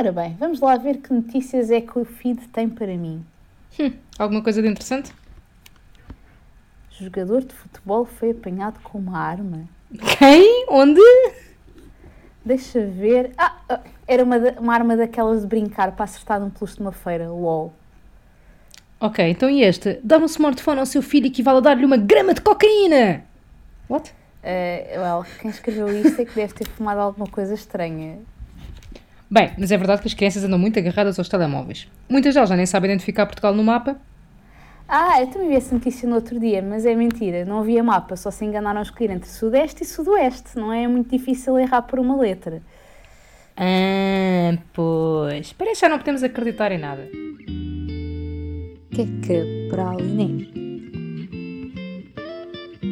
Ora bem, vamos lá ver que notícias é que o feed tem para mim. Hum, alguma coisa de interessante? Jogador de futebol foi apanhado com uma arma. Quem? Onde? Deixa ver. Ah, ah, era uma, uma arma daquelas de brincar para acertar num peluche de uma feira. LOL. Ok, então e este? Dar um smartphone ao seu filho equivale a dar-lhe uma grama de cocaína! What? Eh, well, quem escreveu isto é que deve ter fumado alguma coisa estranha. Bem, mas é verdade que as crianças andam muito agarradas aos telemóveis. Muitas delas já nem sabem identificar Portugal no mapa. Ah, eu também vi essa notícia no outro dia, mas é mentira. Não havia mapa, só se enganaram a escolher entre Sudeste e Sudoeste. Não é muito difícil errar por uma letra. Ah, pois. Parece que já não podemos acreditar em nada. Que é que praliné?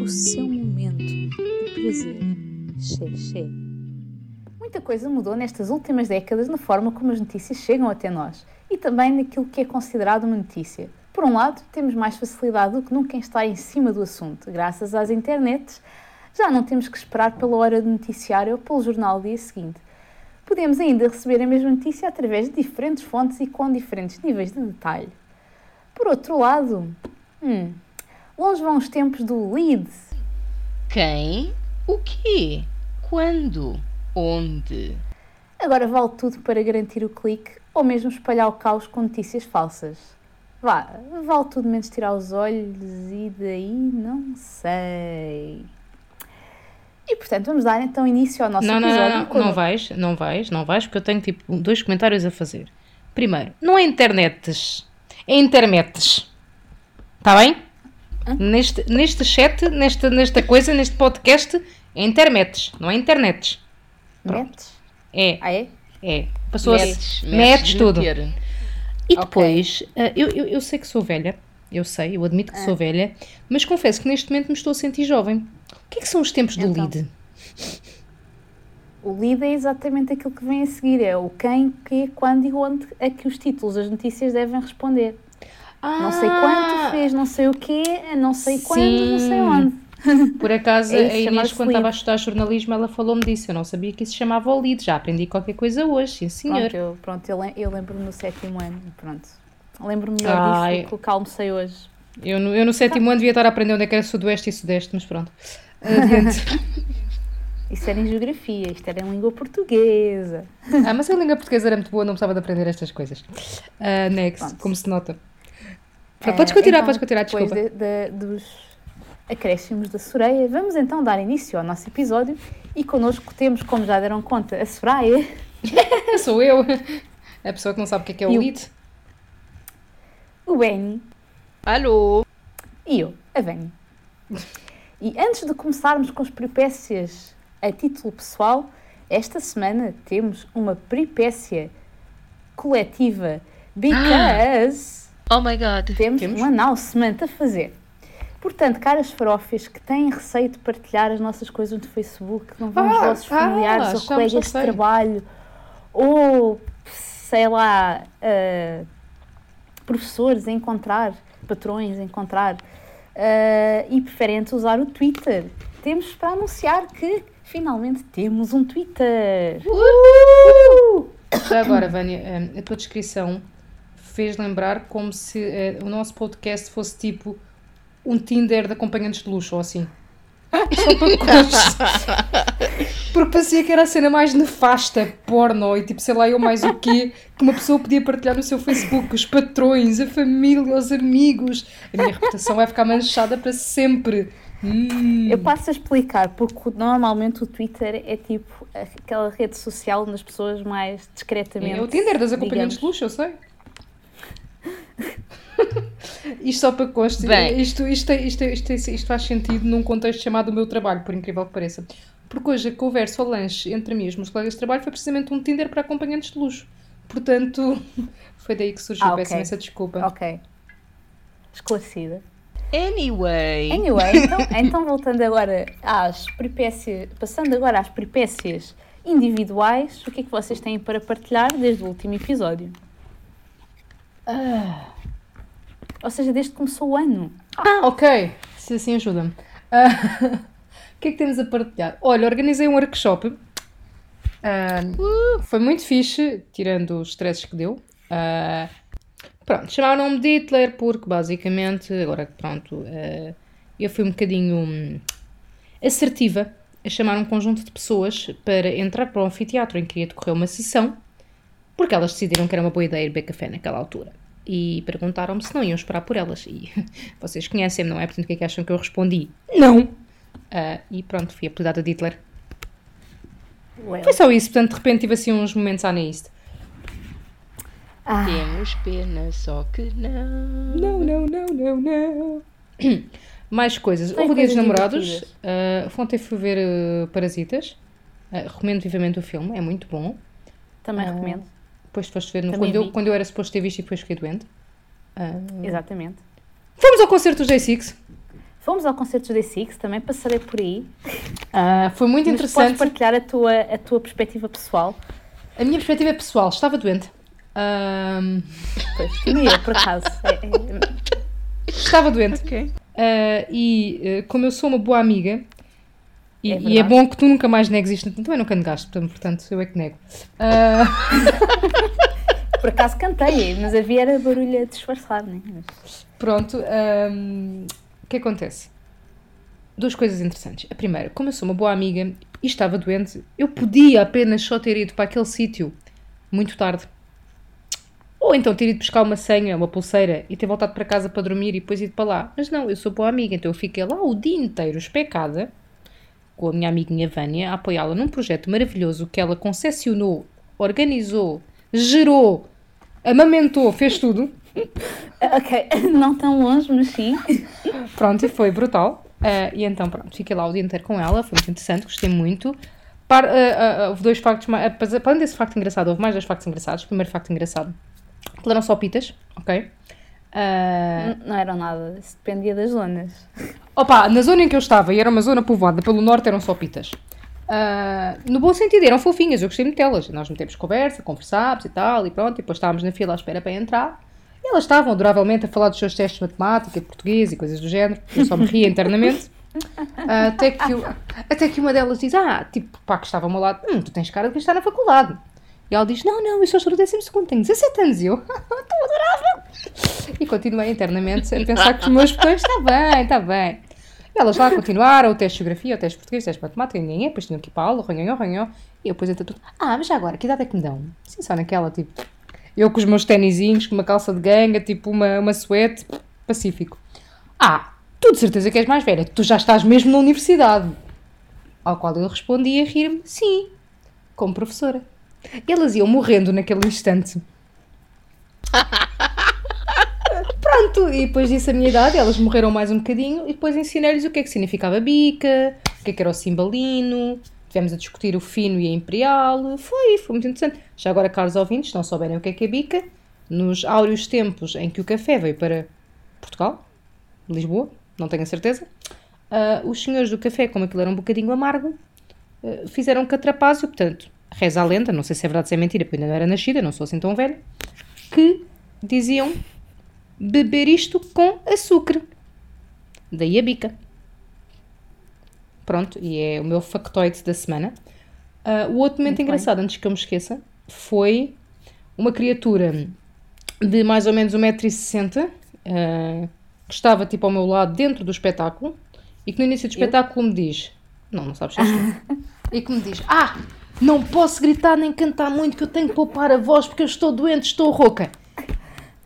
O seu momento de prazer. Xé, xé. Muita coisa mudou nestas últimas décadas na forma como as notícias chegam até nós e também naquilo que é considerado uma notícia. Por um lado, temos mais facilidade do que nunca em estar em cima do assunto. Graças às internets, já não temos que esperar pela hora do noticiário ou pelo jornal do dia seguinte. Podemos ainda receber a mesma notícia através de diferentes fontes e com diferentes níveis de detalhe. Por outro lado, hum, longe vão os tempos do lead. Quem? O quê? Quando? Onde? Agora vale tudo para garantir o clique ou mesmo espalhar o caos com notícias falsas. Vá, vale tudo menos tirar os olhos e daí não sei. E portanto, vamos dar então início ao nosso Não, não, episódio. não, não, com- não vais, não vais, não vais, porque eu tenho tipo dois comentários a fazer. Primeiro, não é internetes, é internetes. Está bem? Neste, neste chat, nesta, nesta coisa, neste podcast, é internetes, não é internetes. Metes? É, Ah, é? é. Passou a Metes, metes de tudo. meter. E depois, ah, eu, eu, eu sei que sou velha, eu sei, eu admito que sou velha, mas confesso que neste momento me estou a sentir jovem. O que é que são os tempos do Então. lead? O lead é exatamente aquilo que vem a seguir. É o quem, que, quando e onde a que os títulos das notícias devem responder. Não sei quanto, fez não sei o quê, não sei quando, não sei Sim. onde. Por acaso, É a Inês, chama-se quando estava a estudar jornalismo, ela falou-me disso. Eu não sabia que isso se chamava o lead. Já aprendi qualquer coisa hoje, sim senhor. Pronto, eu, pronto, eu, lem- eu lembro-me no sétimo ano. Pronto. Lembro-me melhor Ai. disso do que o que almocei hoje. Eu, no, eu no sétimo ano devia estar a aprender onde é que era sudoeste e sudeste, mas pronto. Adiante. Isso era em geografia, isto era em língua portuguesa. ah, mas a língua portuguesa era muito boa, não precisava de aprender estas coisas. Ah, next, Pronto. como se nota. Ah, podes continuar, então, podes continuar, depois desculpa. de- de- dos acréscimos da Soreia, vamos então dar início ao nosso episódio e connosco temos, como já deram conta, a Soraya, Sou eu, a pessoa que não sabe o que é que é o o- lead. o Benny Alô? e eu, a Vânia. E antes de começarmos com as peripécias a título pessoal, esta semana temos uma peripécia coletiva, because Oh my god. temos, Temos? um announcement a fazer. Portanto, caras farófias que têm receio de partilhar as nossas coisas no Facebook, que não vão os Ah, vossos ah, familiares já- ou colegas de trabalho, ou sei lá, ah, professores a encontrar, patrões a encontrar, ah, e preferem usar o Twitter. Temos para anunciar que finalmente temos um Twitter. Já agora, Vânia, a tua descrição fez lembrar como se eh, o nosso podcast fosse tipo um Tinder de acompanhantes de luxo ou assim. Só para constar. Porque parecia que era a cena mais nefasta, porno e tipo, sei lá, eu mais o quê, que uma pessoa podia partilhar no seu Facebook, os patrões, a família, os amigos. A minha reputação vai ficar manchada para sempre. Hum. Eu passo a explicar, porque normalmente o Twitter é tipo aquela rede social onde as pessoas mais discretamente. É o Tinder das acompanhantes de luxo, eu sei. Isto só para conste, Bem. isto, isto, isto, isto, isto, isto faz sentido num contexto chamado o meu trabalho, por incrível que pareça. Porque hoje a conversa ao lanche entre mim e os meus colegas de trabalho foi precisamente um Tinder para acompanhantes de luxo. Portanto, foi daí que surgiu. Ah, Peço ok. imensa desculpa. Ok. Esclarecida. Anyway. Anyway, então, então voltando agora às peripécias, passando agora às peripécias individuais, o que é que vocês têm para partilhar desde o último episódio? Ah, Ou seja, desde que começou o ano. ah, ok. Se assim ajuda-me. Ah, o que é que temos a partilhar? Olha, organizei um workshop Ah, foi muito fixe, tirando os stresses que deu. Ah, pronto, chamaram-me de Hitler porque basicamente, agora que pronto, eu fui um bocadinho hum, assertiva a chamar um conjunto de pessoas para entrar para o anfiteatro em que ia decorrer uma sessão, porque elas decidiram que era uma boa ideia ir beber café naquela altura. E perguntaram-me se não iam esperar por elas. E vocês conhecem-me, não é? Portanto, o que é que acham que eu respondi? Não! Ah, e pronto, fui apelidada de Hitler. Well. Foi só isso, portanto, de repente tive assim uns momentos aneíste. Ah, Temos pena, só que não. Não, não, não, não, não. Mais coisas. Houve dia dos namorados. Uh, ontem fui ver uh, Parasitas. Uh, recomendo vivamente o filme, é muito bom. também recomendo. Depois foste ver no- quando, eu, quando eu era suposto ter visto e depois fiquei doente. Uh, Exatamente. fomos ao concerto dos J6. Fomos ao concerto do D6, também passarei por aí. Uh, foi muito Mas podes interessante. partilhar a tua, a tua perspectiva pessoal. A minha perspectiva é pessoal, estava doente. Um, Pois, nem eu, por acaso. É- é- estava doente. Ok. Uh, e uh, como eu sou uma boa amiga, e É e é, bom que tu nunca mais negues isto, também nunca negaste, portanto, portanto, eu é que nego. Uh, por acaso cantei, mas havia era barulho a disfarçar, né? Pronto, um, o que acontece? Duas coisas interessantes. A primeira, como eu sou uma boa amiga e estava doente, eu podia apenas só ter ido para aquele sítio muito tarde. Ou então ter ido buscar uma senha, uma pulseira e ter voltado para casa para dormir e depois ido para lá. Mas não, eu sou boa amiga, então eu fiquei lá o dia inteiro especada com a minha amiguinha Vânia a apoiá-la num projeto maravilhoso que ela concessionou, organizou, gerou, amamentou, fez tudo. Ok, não tão longe, mas sim. Pronto, e foi brutal. Ah, e então, pronto, fiquei lá o dia inteiro com ela, foi muito interessante, gostei muito. Par, ah, ah, houve dois factos, além desse facto engraçado, houve mais dois factos engraçados. Primeiro facto engraçado, que eram só pitas, ok? N- Não eram nada, isso dependia das zonas. Opa, na zona em que eu estava, e era uma zona povoada pelo norte, eram só pitas. Ah, no bom sentido, eram fofinhas, eu gostei muito delas. Nós metemos conversa, conversámos e tal, e pronto, e depois estávamos na fila à espera para entrar. E elas estavam adoravelmente a falar dos seus testes de matemática, de português e coisas do género. Eu só me ria internamente. Ah, até, que, eu- até que uma delas diz: Ah, tipo, pá, que estava ao meu lado, hum, tu tens cara de quem está na faculdade. E ela diz: Não, não, eu sou do 12 segundo, tenho 17 anos. E eu, tão adorável. E continuei internamente a pensar que os meus botões, está bem, está bem. Elas lá continuaram, o teste de geografia, o teste de português, o teste de matemática, ninguém, depois tinham que ir para a aula, ranhão, ranhão. E eu depois entre tudo, ah, mas já agora, que idade é que me dão? Sim, só naquela, tipo, eu com os meus tenizinhos, com uma calça de ganga, tipo uma, uma suete, pacífico. Ah, tu de certeza que és mais velha, tu já estás mesmo na universidade. Ao qual eu respondi a rir-me, sim, como professora. Elas iam morrendo naquele instante. Pronto, e depois disse a minha idade, elas morreram mais um bocadinho e depois ensinei-lhes o que é que significava bica, o que é que era o cimbalino, tivemos a discutir o fino e a imperial, foi, foi muito interessante. Já agora, caros ouvintes, não souberem o que é que é bica, nos áureos tempos em que o café veio para Portugal, Lisboa, não tenho a certeza, ah, os senhores do café, como aquilo era um bocadinho amargo, ah, fizeram catrapázio, portanto, reza a lenda, não sei se é verdade ou se é mentira, porque ainda não era nascida, não sou assim tão velha, que diziam beber isto com açúcar. Daí a bica. Pronto, e é o meu factoide da semana. Ah, o outro momento Muito bem. engraçado, antes que eu me esqueça, foi uma criatura de mais ou menos 1,60m ah, que estava tipo ao meu lado dentro do espetáculo e que no início do espetáculo me diz: Não, não sabes e que me diz: Ah, não posso gritar nem cantar muito que eu tenho que poupar a voz porque eu estou doente, estou rouca.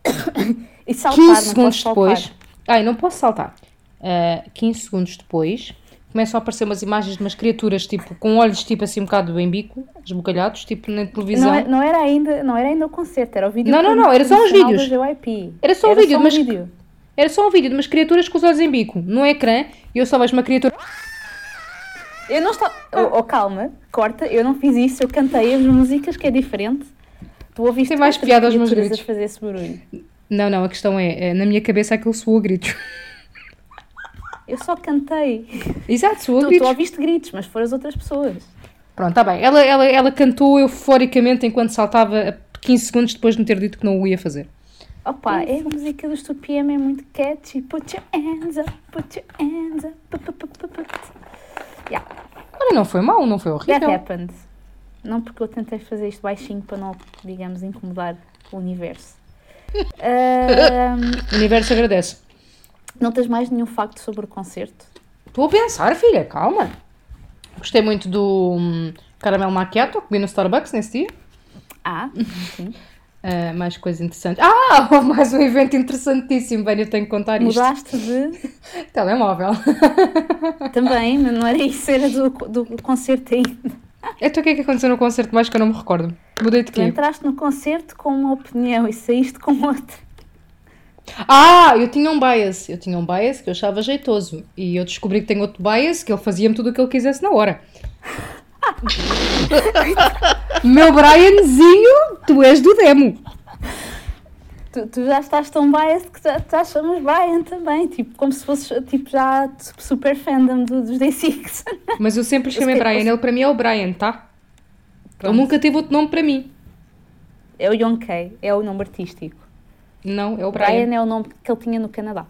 E saltar, 15 não segundos depois. Ai, não posso saltar. Uh, 15 segundos depois começam a aparecer umas imagens de umas criaturas tipo com olhos tipo assim um bocado em bico, esbugalhados, tipo na televisão. Não, é- não era ainda, não era ainda o concerto, era o vídeo Não, não, não, era só uns promocional vídeos. Era só um vídeo, um mas- vídeo. Era só um vídeo de umas criaturas com os olhos em bico no ecrã e eu só vejo uma criatura. Eu não estava. Oh, oh, calma, corta, eu não fiz isso, eu cantei as músicas, que é diferente. Tu ouviste Tem mais piada aos meus criaturas gritos. a fazer esse barulho. Não, não, a questão é, é, na minha cabeça aquilo soou gritos. Eu só cantei. Exato, soou Tu, tu gritos. ouviste gritos, mas foram as outras pessoas. Pronto, tá bem. Ela, ela, ela cantou euforicamente enquanto saltava 15 segundos depois de me ter dito que não o ia fazer. Opa, é a música do Stu PM é muito catchy. Put your hands up, put your hands up. pu- pu- pu- pu- pu. Yeah, Olha, não foi mal, não foi that horrível. happened. Não porque eu tentei fazer isto baixinho para não, digamos, incomodar o universo. Ahm, O universo agradece. não tens mais nenhum facto sobre o concerto? Estou a pensar, filha, calma. Gostei muito do hum, caramelo macchiato, comi no Starbucks nesse dia. Ah, sim. Ah, mais coisas interessantes. Ah, houve mais um evento interessantíssimo, bem, eu tenho que contar isto. Mudaste de. Telemóvel. Também, mas não era isso, era do, do concerto ainda. Então o que é que aconteceu no concerto mais que eu não me recordo? Mudei de Tu quê? entraste no concerto com uma opinião e saíste com outra. Ah, eu tinha um bias. Eu tinha um bias que eu achava jeitoso. E eu descobri que tenho outro bias que ele fazia-me tudo o que ele quisesse na hora. Meu Brianzinho, tu és do demo. Tu, tu já estás tão biased que já, já chamas Brian também, tipo, como se fosses tipo, já super fandom do- dos Day6. Mas eu sempre chamei Brian. Ele para mim é o Brian, tá? Ele nunca teve outro nome para mim. É o Yonkei, é o nome artístico. Não, é o Brian. Brian é o nome que ele tinha no Canadá.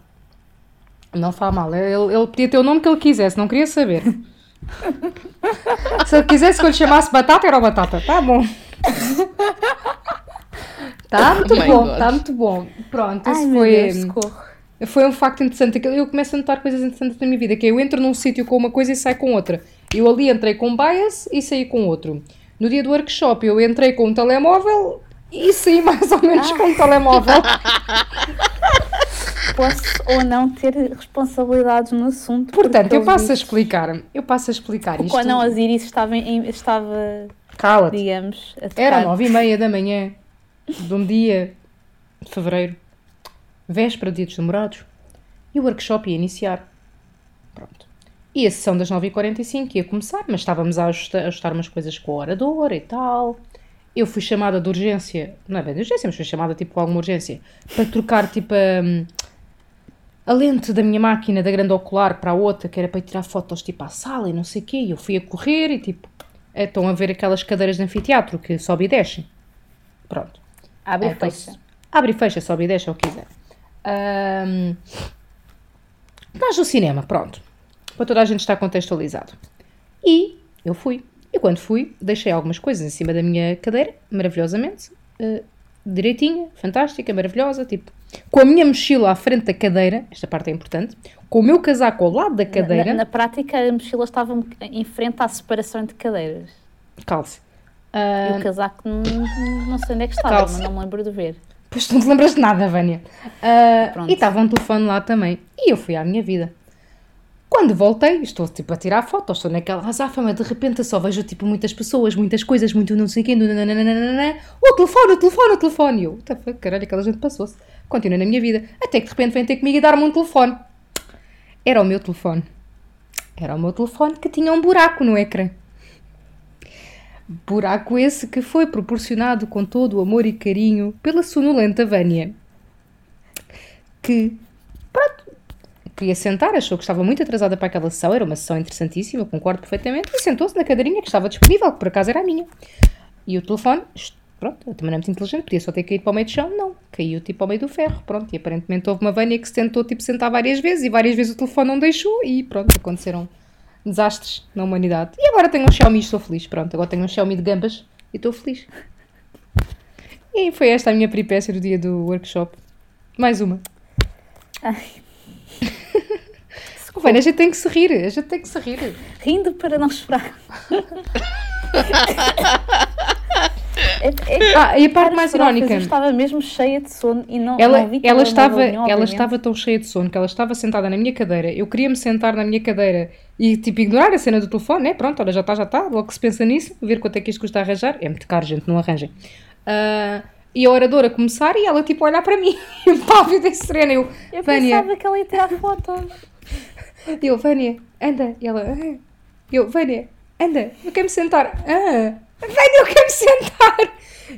Não faz mal. Ele, ele podia ter o nome que ele quisesse, não queria saber. Se ele quisesse que eu lhe chamasse Batata, era o Batata. Tá bom. Tá muito Oh bom, God. tá muito bom. Pronto, Ai, esse foi, Deus, socorro. foi um facto interessante. que Eu começo a notar coisas interessantes na minha vida, que é eu entro num sítio com uma coisa e saio com outra. Eu ali entrei com um bias e saí com outro. No dia do workshop eu entrei com um telemóvel e saí mais ou menos com um telemóvel. Posso ou não ter responsabilidades no assunto. Portanto, porque eu passo a explicar. Eu passo a explicar vistos, isto. Quando não, a Iris estava, em- estava Cala-te. digamos, a tocar. Era nove e meia da manhã de um dia de fevereiro, véspera de dia dos namorados, e o workshop ia iniciar. Pronto. E a sessão das 9h45 ia começar, mas estávamos a ajustar, ajustar umas coisas com a oradora e tal. Eu fui chamada de urgência, não é bem de urgência, mas fui chamada tipo com alguma urgência, para trocar tipo a, a lente da minha máquina da grande ocular para a outra, que era para ir tirar fotos tipo à sala e não sei o quê. E eu fui a correr e tipo, eh, estão a ver aquelas cadeiras de anfiteatro que sobe e desce. Pronto. Abre e Então, fecha. Abre e fecha, sobe e deixa o que quiser. Ahm, Nós do cinema, pronto. Para toda a gente estar contextualizado. E eu fui. E quando fui, deixei algumas coisas em cima da minha cadeira, maravilhosamente. eh, direitinha, fantástica, maravilhosa. Tipo, com a minha mochila à frente da cadeira, esta parte é importante. Com o meu casaco ao lado da cadeira. Na, na prática, a mochila estava em frente à separação entre cadeiras. Calce. E Ah, o casaco, não, não sei onde é que estava, mas não me lembro de ver. Pois tu não te lembras de nada, Vânia. Ah, Pronto. e estava um telefone lá também. E eu fui à minha vida. Quando voltei, estou tipo a tirar fotos, estou naquela azáfama, de repente só vejo tipo muitas pessoas, muitas coisas, muito não sei o quê, nananana. o telefone, o telefone, o telefone. E eu, fuck, caralho, aquela gente passou-se. Continuei na minha vida. Até que de repente vem ter comigo e dar-me um telefone. Era o meu telefone. Era o meu telefone que tinha um buraco no ecrã. Buraco esse que foi proporcionado com todo o amor e carinho pela sonolenta Vânia. Que, pronto, queria sentar, achou que estava muito atrasada para aquela sessão, era uma sessão interessantíssima, concordo perfeitamente, e sentou-se na cadeirinha que estava disponível, que por acaso era a minha. E o telefone, pronto, eu também não é muito inteligente, podia só ter caído para o meio do chão, não, caiu tipo ao meio do ferro, pronto, e aparentemente houve uma Vânia que se tentou tipo sentar várias vezes, e várias vezes o telefone não deixou, e pronto, aconteceram desastres na humanidade. E agora tenho um Xiaomi e estou feliz. Pronto, agora tenho um Xiaomi de gambas e estou feliz. E foi esta a minha peripécia do dia do workshop. Mais uma. Ai. Vânia, a gente tem que se rir. A gente tem que se rir. Rindo para não chorar. É- é- Ah, e a parte Para mais irónica. Eu estava mesmo cheia de sono e não, Ela, não vi ela, estava, nenhum, ela estava tão cheia de sono que ela estava sentada na minha cadeira. Eu queria-me sentar na minha cadeira e tipo ignorar a cena do telefone, né? Pronto, olha, já está, já está. Logo que se pensa nisso, ver quanto é que isto custa arranjar. É muito caro, gente, não arranjem. Ah, e a oradora começar e ela tipo olhar para mim, pávida e serena. Eu, Eu Vânia, pensava que ela ia tirar fotos. eu, Vânia, anda. E ela, ah. eu, Vânia, anda, eu quero me sentar. Ah, Vânia, eu quero me sentar.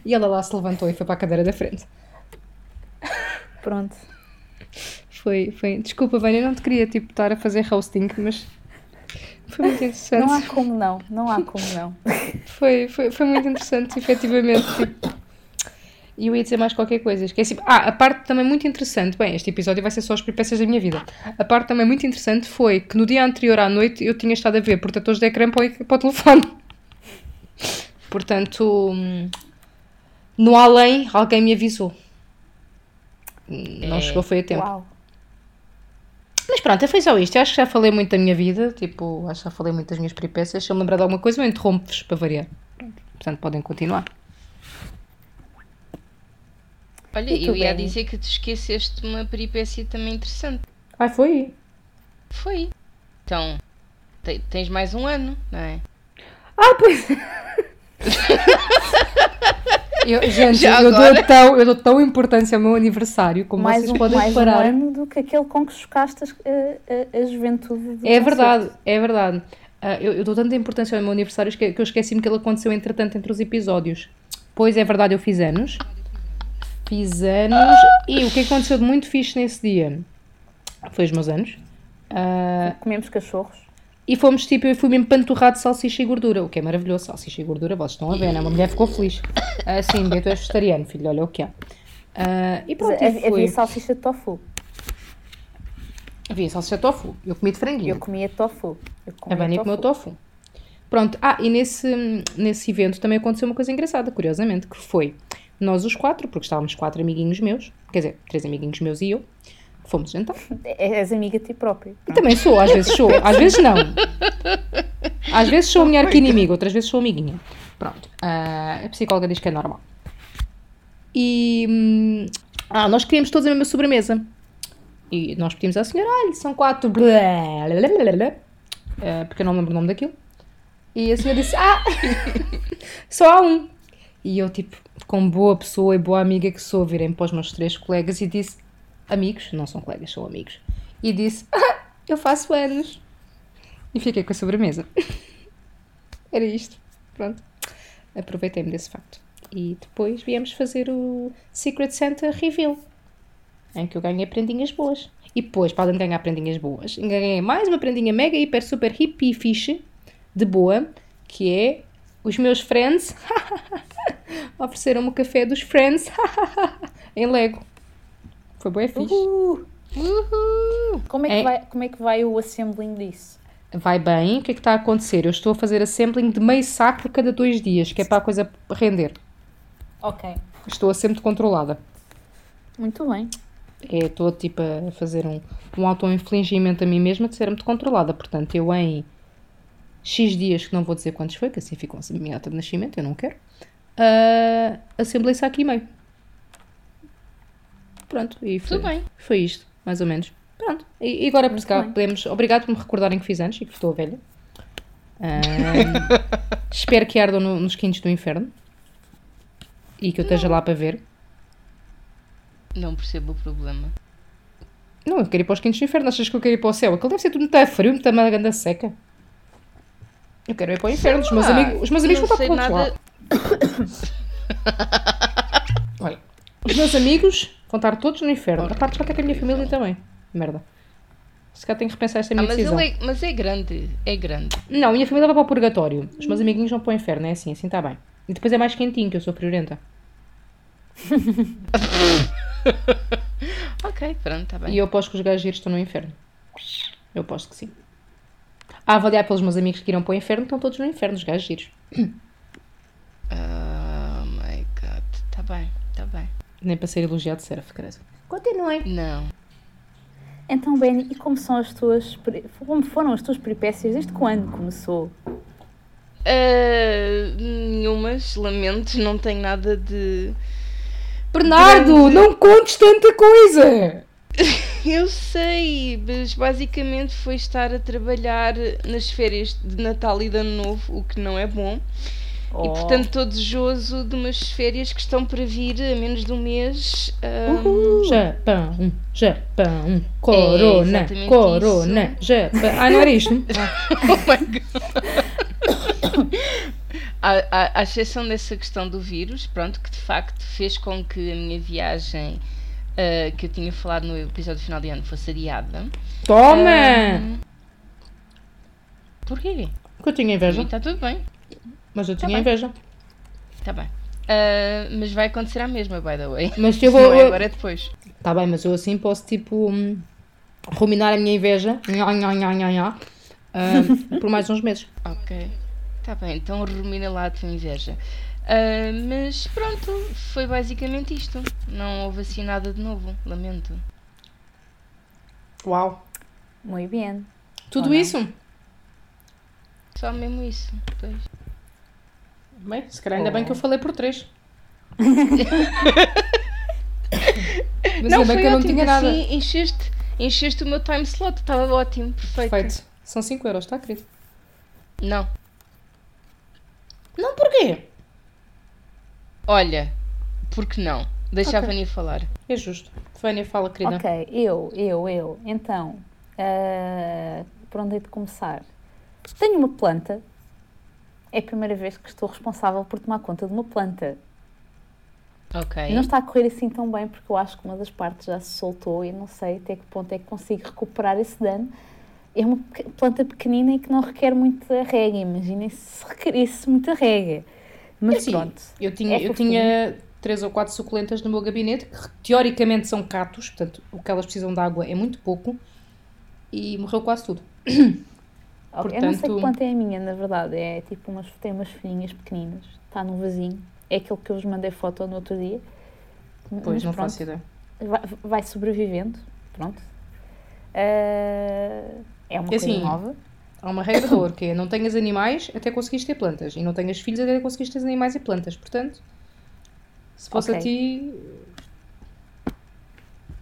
E ela lá se levantou e foi para a cadeira da frente. Pronto. Foi, foi. Desculpa, Vânia, eu não te queria tipo, estar a fazer hosting, mas foi muito interessante. Não há como não. Não há como não. Foi, foi, foi muito interessante, efetivamente. Tipo. E eu ia dizer mais qualquer coisa. Esqueci. Ah, a parte também muito interessante. Bem, este episódio vai ser só as peripécias da minha vida. A parte também muito interessante foi que no dia anterior à noite eu tinha estado a ver protetores de ecrã para o, para o telefone. Portanto, no além, alguém me avisou. Não É. chegou, foi a tempo. Uau. Mas pronto, foi só isto. Eu acho que já falei muito da minha vida. Tipo, acho que já falei muito das minhas peripécias. Se eu me lembrar de alguma coisa, eu interrompo-vos para variar. Portanto, podem continuar. Olha, tu, eu ia Benny? dizer que tu esqueceste de uma peripécia também interessante. Ai, foi? Foi. Então, te- tens mais um ano, não é? Ah, pois. Eu, gente, Já eu, agora? dou tão, eu dou tão importância ao meu aniversário, como mais vocês um, podem mais um reparar. ano do que aquele com que chocaste as- a, a- a juventude É verdade, é verdade. Ah, eu, eu dou tanta importância ao meu aniversário que, que eu esqueci-me que ele aconteceu entretanto entre os episódios. Pois é verdade, eu fiz anos. Fiz anos. E o que aconteceu de muito fixe nesse dia foi os meus anos. Ah, Comemos cachorros. E fomos tipo, eu fui mesmo panturrado de salsicha e gordura, o que é maravilhoso. Salsicha e gordura, vocês estão a ver, né? Uma mulher ficou feliz. Ah, sim, Beto é vegetariano, filho, olha o que é. Ah, e pronto, e Havia salsicha de tofu. Havia salsicha de tofu. Eu comi de franguinho. Eu comia tofu. Eu A comia Vânia comeu tofu. Pronto, ah, e nesse, nesse evento também aconteceu uma coisa engraçada, curiosamente, que foi nós os quatro, porque estávamos quatro amiguinhos meus, quer dizer, três amiguinhos meus e eu, fomos jantar. É- És amiga de ti própria. E também sou, às vezes sou, às vezes não. Às vezes sou a minha arqui-inimiga, outras vezes sou amiguinha. Pronto, ah, a psicóloga diz que é normal. E hum, ah, nós queríamos todos a mesma sobremesa. E nós pedimos à senhora, olha, são quatro. blá, blá, blá, blá, blá, ah, porque eu não lembro o nome daquilo. E a senhora disse, ah, só há um. E eu, tipo, com boa pessoa e boa amiga que sou, virei para os meus três colegas e disse, amigos, não são colegas, são amigos. E disse, ah, eu faço anos. E fiquei com a sobremesa. Era isto. Pronto. Aproveitei-me desse facto. E depois viemos fazer o Secret Santa Reveal. Em que eu ganhei prendinhas boas. E depois, para além de ganhar prendinhas boas, ganhei mais uma prendinha mega, hiper, super, hippie, fixe, de boa, que é os meus friends ofereceram-me o café dos friends em Lego. Foi bem fixe. Uhul. Uhul! Como é, que É. vai, como é que vai o assembling disso? Vai bem, o que é que está a acontecer? Eu estou a fazer assembling de meio saco cada dois dias, que é para a coisa render. Ok. Estou a ser muito controlada. Muito bem. É, estou tipo a fazer um, um auto-infligimento a mim mesma de ser muito controlada. Portanto, eu em X dias, que não vou dizer quantos foi, que assim ficam a minha data de nascimento, eu não quero, uh, assemblei saco e meio. Pronto, e foi, Tudo bem. foi isto, mais ou menos. Pronto, e, e agora por Muito cá podemos. Obrigado por me recordarem que fiz anos e que estou velha. Ah, espero que ardam no- nos quintos do inferno e que eu esteja lá para ver. Não percebo o problema. Não, eu quero ir para os quintos do inferno. Achas que eu quero ir para o céu? Aquilo deve ser tudo muito frio, muita maganda seca. Eu quero ir para o inferno. Os meus amigos, os meus amigos não vão estar todos nada- lá. Olha, os meus amigos vão estar todos no inferno. A parte já tem com a minha família também. Merda. Se calhar tenho que repensar esta Ah, minha mas, decisão. é, mas é grande. É grande. Não, a minha família vai para o purgatório. Os meus amiguinhos vão para o inferno. É assim, assim está bem. E depois é mais quentinho, que eu sou friorenta. Ok, pronto, está bem. E eu aposto que os gajos estão no inferno. Eu aposto que sim. A avaliar pelos meus amigos que irão para o inferno, estão todos no inferno, os gajos giros. Oh my god. Está bem, está bem. Nem para ser elogiado serve, credo. Continuem. Não. Então, Benny, e como são as tuas. Como foram as tuas peripécias desde quando começou? Ah, nenhumas, lamento, não tenho nada de. Bernardo, Grande. não contes tanta coisa! Eu sei, mas basicamente foi estar a trabalhar nas férias de Natal e de Ano Novo, o que não é bom. Oh. E portanto estou desejoso de umas férias que estão para vir a menos de um mês. ahm, Japão, Japão, Corona, exatamente Corona, Japão. Ah, não era isto? Oh my God. à, à- à exceção dessa questão do vírus, pronto, que de facto fez com que a minha viagem ah, que eu tinha falado no episódio final de ano fosse adiada. Toma! Ahm, porquê? Que eu tinha inveja, Está tudo bem, mas eu Tá tinha bem. inveja. está bem. Ah, mas vai acontecer a mesma, by the way. Mas eu vou. não é agora é depois. Tá bem, mas eu assim posso tipo hum, ruminar a minha inveja nha, nha, nha, nha, nha, hum, por mais uns meses. Ok. Tá bem, então rumina lá a tua inveja. Uh, mas pronto, foi basicamente isto. Não houve assim nada de novo, lamento. Uau! Muito bem. Tudo isso? Só mesmo isso. Pois. Bem, se calhar ainda oh. bem que eu falei por três. Mas não, bem que eu não tinha nada. Assim, encheste, encheste o meu time slot, estava ótimo, perfeito. Perfeito. São 5 euros, está querido? Não. Não, porquê? Olha, porque não? Deixa okay. a Vânia falar. É justo. Vânia fala, querida. Ok, eu, eu, eu. Então, uh, por onde é de começar? Tenho uma planta. É a primeira vez que estou responsável por tomar conta de uma planta. Ok. Não está a correr assim tão bem porque eu acho que uma das partes já se soltou e não sei até que ponto é que consigo recuperar esse dano. É uma planta pequenina e que não requer muita rega. Imaginem se requeresse muita rega. Mas assim, pronto. Eu tinha, é eu tinha três ou quatro suculentas no meu gabinete que teoricamente são catos, portanto o que elas precisam de água é muito pouco e morreu quase tudo. Portanto... Eu não sei que planta é a minha, na verdade. É tipo umas, tem umas folhinhas pequeninas, está no vasinho é aquele que eu vos mandei foto no outro dia. Pois, Mas não pronto, faço ideia. Vai, vai sobrevivendo, pronto. Uh, é uma assim, coisa nova. Há uma regra de ouro, que é não tenhas animais até conseguires ter plantas. E não tenhas filhos até conseguires ter animais e plantas. Portanto, se fosse okay. a ti...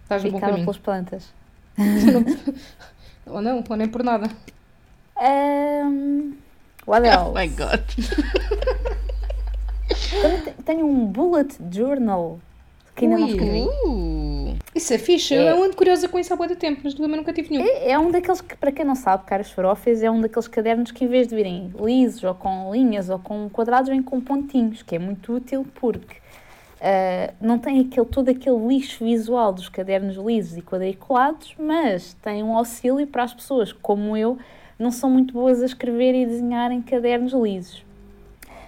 Estás no bom caminho. pelas plantas. ou não, ou nem por nada. Um, what else? Oh my god. tenho um bullet journal que ainda Ui. não escrevi. Uh, isso é fixe. É. Eu ando curiosa com isso há muito tempo, mas nunca tive nenhum. É, é, um daqueles que, para quem não sabe, caras farofas, é um daqueles cadernos que em vez de virem lisos ou com linhas ou com quadrados, vêm com pontinhos, que é muito útil porque uh, não tem aquele, todo aquele lixo visual dos cadernos lisos e quadriculados, mas tem um auxílio para as pessoas como eu, não são muito boas a escrever e desenhar em cadernos lisos.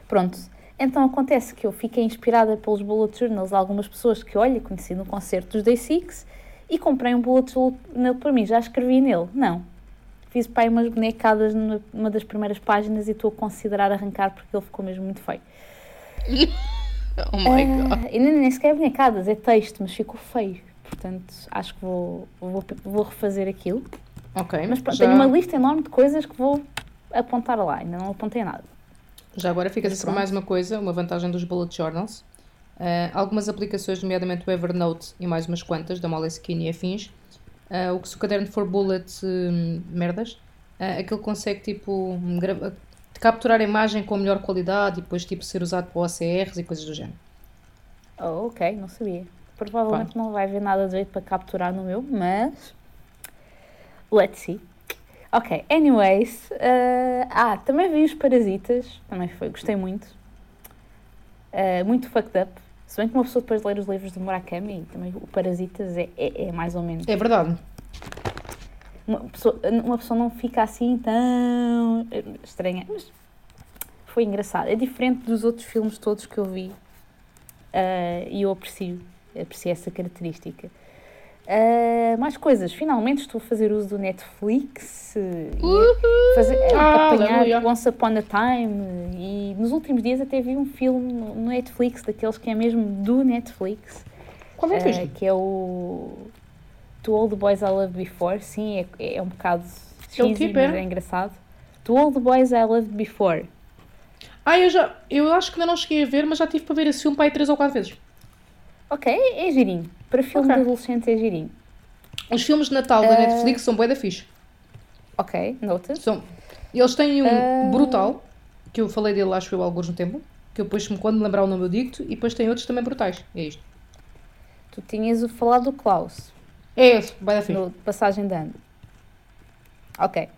Pronto, então acontece que eu fiquei inspirada pelos bullet journals de algumas pessoas que, olha, conheci no concerto dos Day Six e comprei um bullet journal para mim. Já escrevi nele? Não. Fiz para aí umas bonecadas numa das primeiras páginas e estou a considerar arrancar porque ele ficou mesmo muito feio. oh my uh, god. E nem, nem sequer é bonecadas, é texto, mas ficou feio. Portanto, acho que vou, vou, vou refazer aquilo. Ok. Mas pronto, já... tenho uma lista enorme de coisas que vou apontar lá. Ainda não apontei nada. Já agora fica assim mais uma coisa, uma vantagem dos bullet journals. Uh, algumas aplicações, nomeadamente o Evernote e mais umas quantas, da Moleskine e afins, uh, o que se o caderno for bullet uh, merdas, uh, aquele consegue tipo capturar a imagem com melhor qualidade e depois tipo ser usado para OCRs e coisas do género. Oh, ok, não sabia. Provavelmente não vai haver nada de jeito para capturar no meu, mas let's see. Ok, anyways. Uh, ah, também vi os Parasitas, também foi, gostei muito. Uh, muito fucked up. Se bem que uma pessoa depois de ler os livros de Murakami, também o Parasitas é, é, é mais ou menos. É verdade. Uma pessoa, uma pessoa não fica assim tão estranha, mas foi engraçado. É diferente dos outros filmes todos que eu vi uh, e eu aprecio, aprecio essa característica. Uh, mais coisas, finalmente estou a fazer uso do Netflix e fazer, ah, apanhar Once Upon a Time e nos últimos dias até vi um filme no Netflix, daqueles que é mesmo do Netflix. Qual é uh, que é o To All the Boys I Loved Before, sim, é, é um bocado cheesy, tipo, mas é? é engraçado. To All the Boys I Loved Before. Ah, eu já, eu acho que ainda não cheguei a ver, mas já tive para ver esse filme para aí três ou quatro vezes. Ok, é girinho. Para filme okay. de adolescentes é girinho. Os filmes de Natal da uh... Netflix são bué da fixe. Ok, notas. São... Eles têm um uh... brutal, que eu falei dele acho eu alguns no tempo, que eu depois quando lembrar o nome eu digo e depois tem outros também brutais. É isto. Tu tinhas o falar do Klaus. É esse, bué da fixe. No Passagem de Ano. Ok.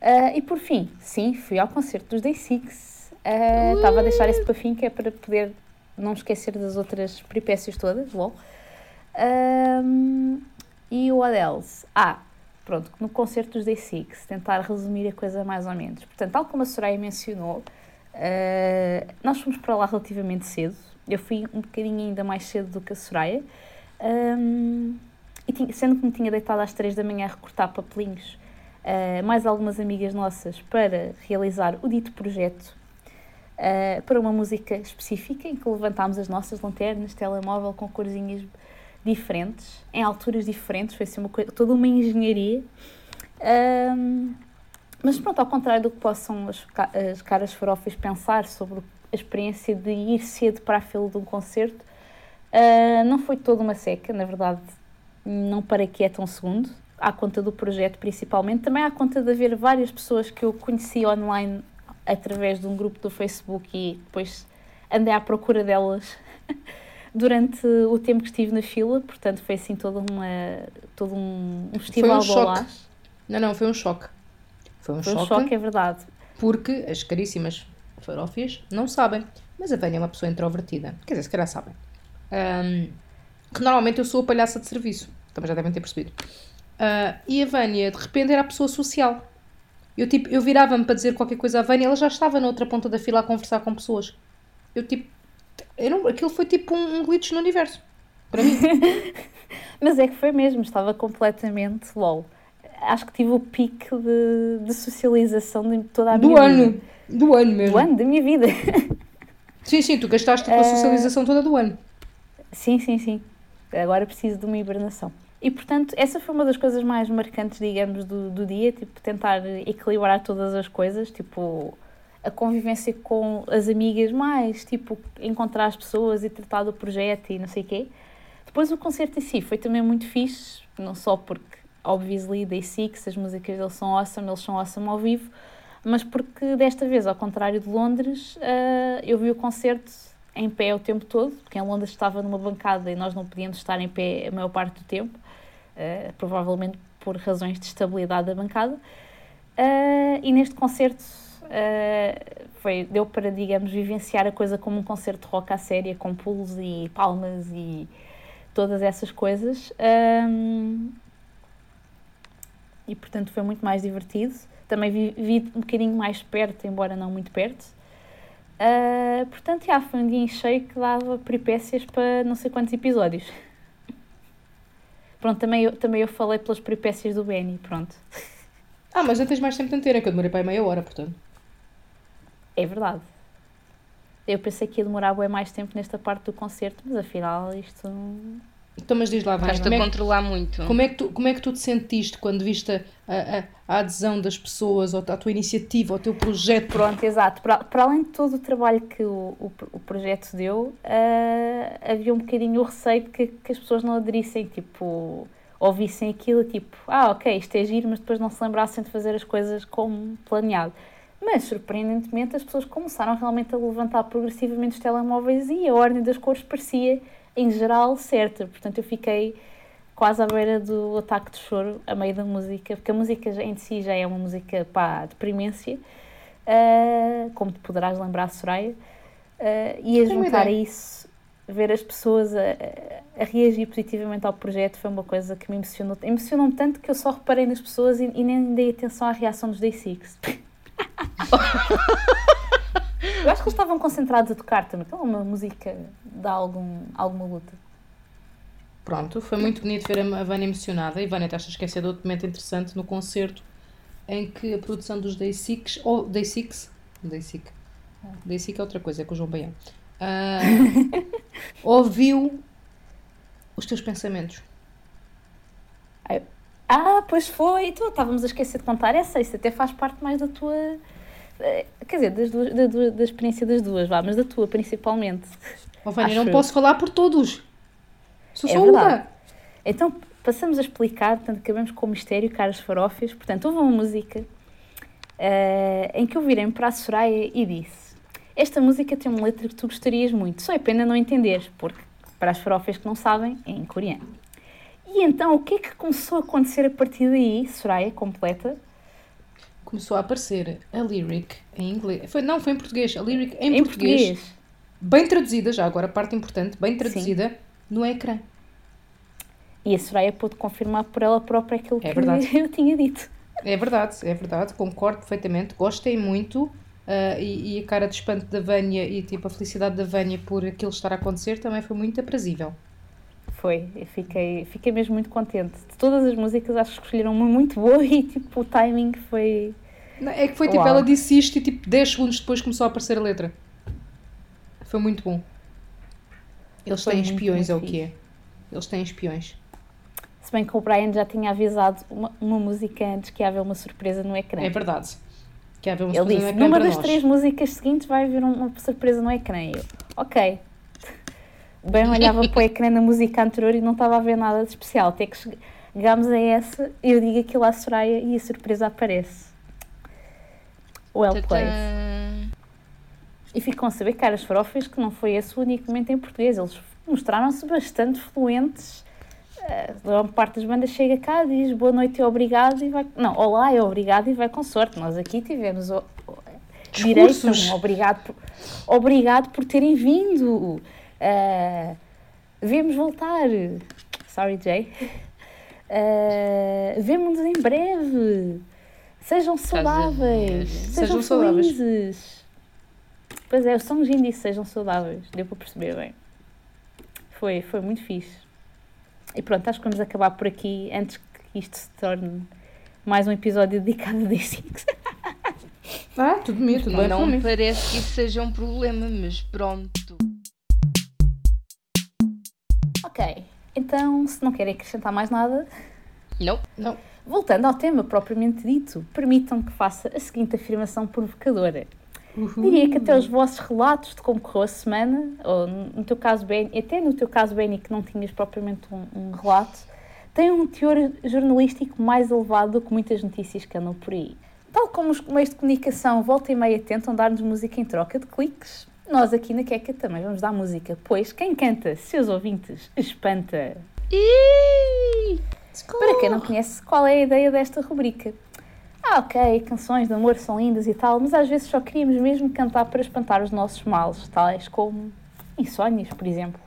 Uh, e por fim, sim, fui ao concerto dos Day Six. Estava a deixar esse para fim, que é para poder não esquecer das outras peripécias todas, lol. Um, e o Adels. Ah, pronto, no concerto dos Day Six, tentar resumir a coisa mais ou menos. Portanto, tal como a Soraya mencionou, uh, nós fomos para lá relativamente cedo. Eu fui um bocadinho ainda mais cedo do que a Soraya. Um, e tinha, sendo que me tinha deitado às três da manhã a recortar papelinhos, uh, mais algumas amigas nossas para realizar o dito projeto uh, para uma música específica em que levantámos as nossas lanternas, telemóvel com corzinhas diferentes, em alturas diferentes, foi assim uma coisa, toda uma engenharia. Um, mas pronto, ao contrário do que possam as, as caras farofas pensar sobre a experiência de ir cedo para a fila de um concerto, uh, não foi toda uma seca, na verdade não parei quieto um segundo, à conta do projeto principalmente, também à conta de haver várias pessoas que eu conheci online através de um grupo do Facebook e depois andei à procura delas durante o tempo que estive na fila, portanto foi assim todo, uma, todo um, um festival foi um choque. Não, não, foi um choque. Foi um foi choque. Um choque, é verdade. Porque as caríssimas farófias não sabem, mas a Vânia é uma pessoa introvertida, quer dizer, se calhar sabem. Um, que normalmente eu sou a palhaça de serviço, também já devem ter percebido. Uh, e a Vânia, de repente, era a pessoa social. Eu, tipo, eu virava-me para dizer qualquer coisa à Vânia, ela já estava na outra ponta da fila a conversar com pessoas. Eu, tipo, eu aquilo foi tipo um, um glitch no universo. Para mim. Mas é que foi mesmo, estava completamente lol. Acho que tive o pique de, de socialização de toda a do minha ano. vida. Do ano mesmo. Do ano, da minha vida. Sim, sim, tu gastaste a socialização toda do ano. Sim, sim, sim. Agora preciso de uma hibernação. E, portanto, essa foi uma das coisas mais marcantes, digamos, do, do dia, tipo, tentar equilibrar todas as coisas, tipo, a convivência com as amigas, mais, tipo, encontrar as pessoas e tratar do projeto e não sei o quê. Depois o concerto em si foi também muito fixe, não só porque, obviously, Day Six, as músicas deles são awesome, eles são awesome ao vivo, mas porque desta vez, ao contrário de Londres, uh, eu vi o concerto em pé o tempo todo, porque em Londres estava numa bancada e nós não podíamos estar em pé a maior parte do tempo, uh, provavelmente por razões de estabilidade da bancada. Uh, e neste concerto uh, foi, deu para, digamos, vivenciar a coisa como um concerto de rock à séria, com pulos e palmas e todas essas coisas. Um, e portanto foi muito mais divertido. Também vi, vi um bocadinho mais perto, embora não muito perto. Uh, portanto, já, foi um dia em cheio que dava peripécias para não sei quantos episódios. Pronto, também eu, também eu falei pelas peripécias do Benny, pronto. Ah, mas já tens mais tempo de antena, que eu demorei para aí meia hora, portanto. É verdade. Eu pensei que ia demorar bem mais tempo nesta parte do concerto, mas afinal isto então, mas diz lá, Vânia, Estás-te a é controlar muito. Como é, que tu, como é que tu te sentiste quando viste a, a, a adesão das pessoas, ou a tua iniciativa, ao teu projeto? Pronto, exato. Para, para além de todo o trabalho que o, o, o projeto deu, uh, havia um bocadinho o receio de que, que as pessoas não aderissem, tipo, ouvissem aquilo, tipo, ah, ok, isto é giro, mas depois não se lembrassem de fazer as coisas como planeado. Mas, surpreendentemente, as pessoas começaram realmente a levantar progressivamente os telemóveis e a ordem das cores parecia em geral, certa. Portanto, eu fiquei quase à beira do ataque de choro a meio da música, porque a música em si já é uma música pá, de primência, uh, como te poderás lembrar, Soraya, uh, e a juntar a isso, ver as pessoas a, a, reagir positivamente ao projeto foi uma coisa que me emocionou. Emocionou-me tanto que eu só reparei nas pessoas e, e nem dei atenção à reação dos Day Six. Eu acho que eles estavam concentrados a tocar também. Então, uma música dá algum, alguma luta. Pronto, foi muito bonito ver a Vânia emocionada. E Vânia, estás a esquecer de outro momento interessante no concerto em que a produção dos Day Six, ou Day Six, Day Six, Day Six é outra coisa, é com o João Baião, uh, ouviu os teus pensamentos. Ah, pois foi, então estávamos a esquecer de contar essa, isso até faz parte mais da tua eh, quer dizer, das duas, da, da, experiência das duas, vá, mas da tua principalmente. Oh, Vânia, não posso falar por todos. Sou é só uma. Então, passamos a explicar, portanto, acabamos com o mistério, caras farófias. Portanto, houve uma música uh, em que eu virei para a Soraya e disse: Esta música tem uma letra que tu gostarias muito, só é pena não entenderes, porque para as farófias que não sabem, é em coreano. E então, o que é que começou a acontecer a partir daí, Soraya, completa? começou a aparecer a lyric em inglês. Foi, não, foi em português. A lyric em, em português, português, Bem traduzida, já agora a parte importante, bem traduzida Sim. no ecrã. E a Soraya pôde confirmar por ela própria aquilo é que verdade. eu tinha dito. É verdade, é verdade, concordo perfeitamente. Gostei muito. Uh, e, e, a cara de espanto da Vânia e tipo a felicidade da Vânia por aquilo estar a acontecer também foi muito aprazível. Foi, eu fiquei, fiquei mesmo muito contente. De todas as músicas acho que escolheram uma muito boa e tipo o timing foi é que foi tipo, Uau. ela disse isto e tipo 10 segundos depois começou a aparecer a letra. Foi muito bom. Eles Foi têm espiões, é o que é. Eles têm espiões. Se bem que o Brian já tinha avisado uma, uma música antes que ia haver uma surpresa no ecrã. É verdade. Que haver uma Ele surpresa disse, no ecrã numa das nós. três músicas seguintes vai haver um- uma surpresa no ecrã. Eu, ok. Bem, olhava para o ecrã na música anterior e não estava a ver nada de especial. Até que chegámos a essa, eu digo aquilo à Soraya e a surpresa aparece. Well played. E ficam a saber, caras farofas, que não foi esse o único momento em português. Eles mostraram-se bastante fluentes. Uh, parte das bandas chega cá, diz boa noite e obrigado e vai. Não, olá e obrigado e vai com sorte. Nós aqui tivemos o, direito obrigado por, obrigado por terem vindo. Uh, vemos voltar. Sorry, Jay. Uh, Vemo-nos em breve. Sejam saudáveis. Sejam Sejam, saudáveis. felizes. Pois é, o São Jin disse sejam saudáveis. Deu para perceber bem. Foi, foi muito fixe. E pronto, acho que vamos acabar por aqui antes que isto se torne mais um episódio dedicado a D6. Ah, tudo bem, tudo bem. Não me parece que isso seja um problema, mas pronto. Ok, então se não querem acrescentar mais nada, Não. Não. voltando ao tema propriamente dito, permitam-me que faça a seguinte afirmação provocadora. Diria que até os vossos relatos de como correu a semana, ou no teu caso, Ben, até no teu caso, Benny, que não tinhas propriamente um, um relato, têm um teor jornalístico mais elevado do que muitas notícias que andam por aí. Tal como os meios de comunicação volta e meia tentam dar-nos música em troca de cliques, nós aqui na Queca também vamos dar música, pois quem canta, seus ouvintes, espanta. Ih! Para quem não conhece, qual é a ideia desta rubrica? Ah, ok, canções de amor são lindas e tal, mas às vezes só queríamos mesmo cantar para espantar os nossos males, tais como insónias, por exemplo.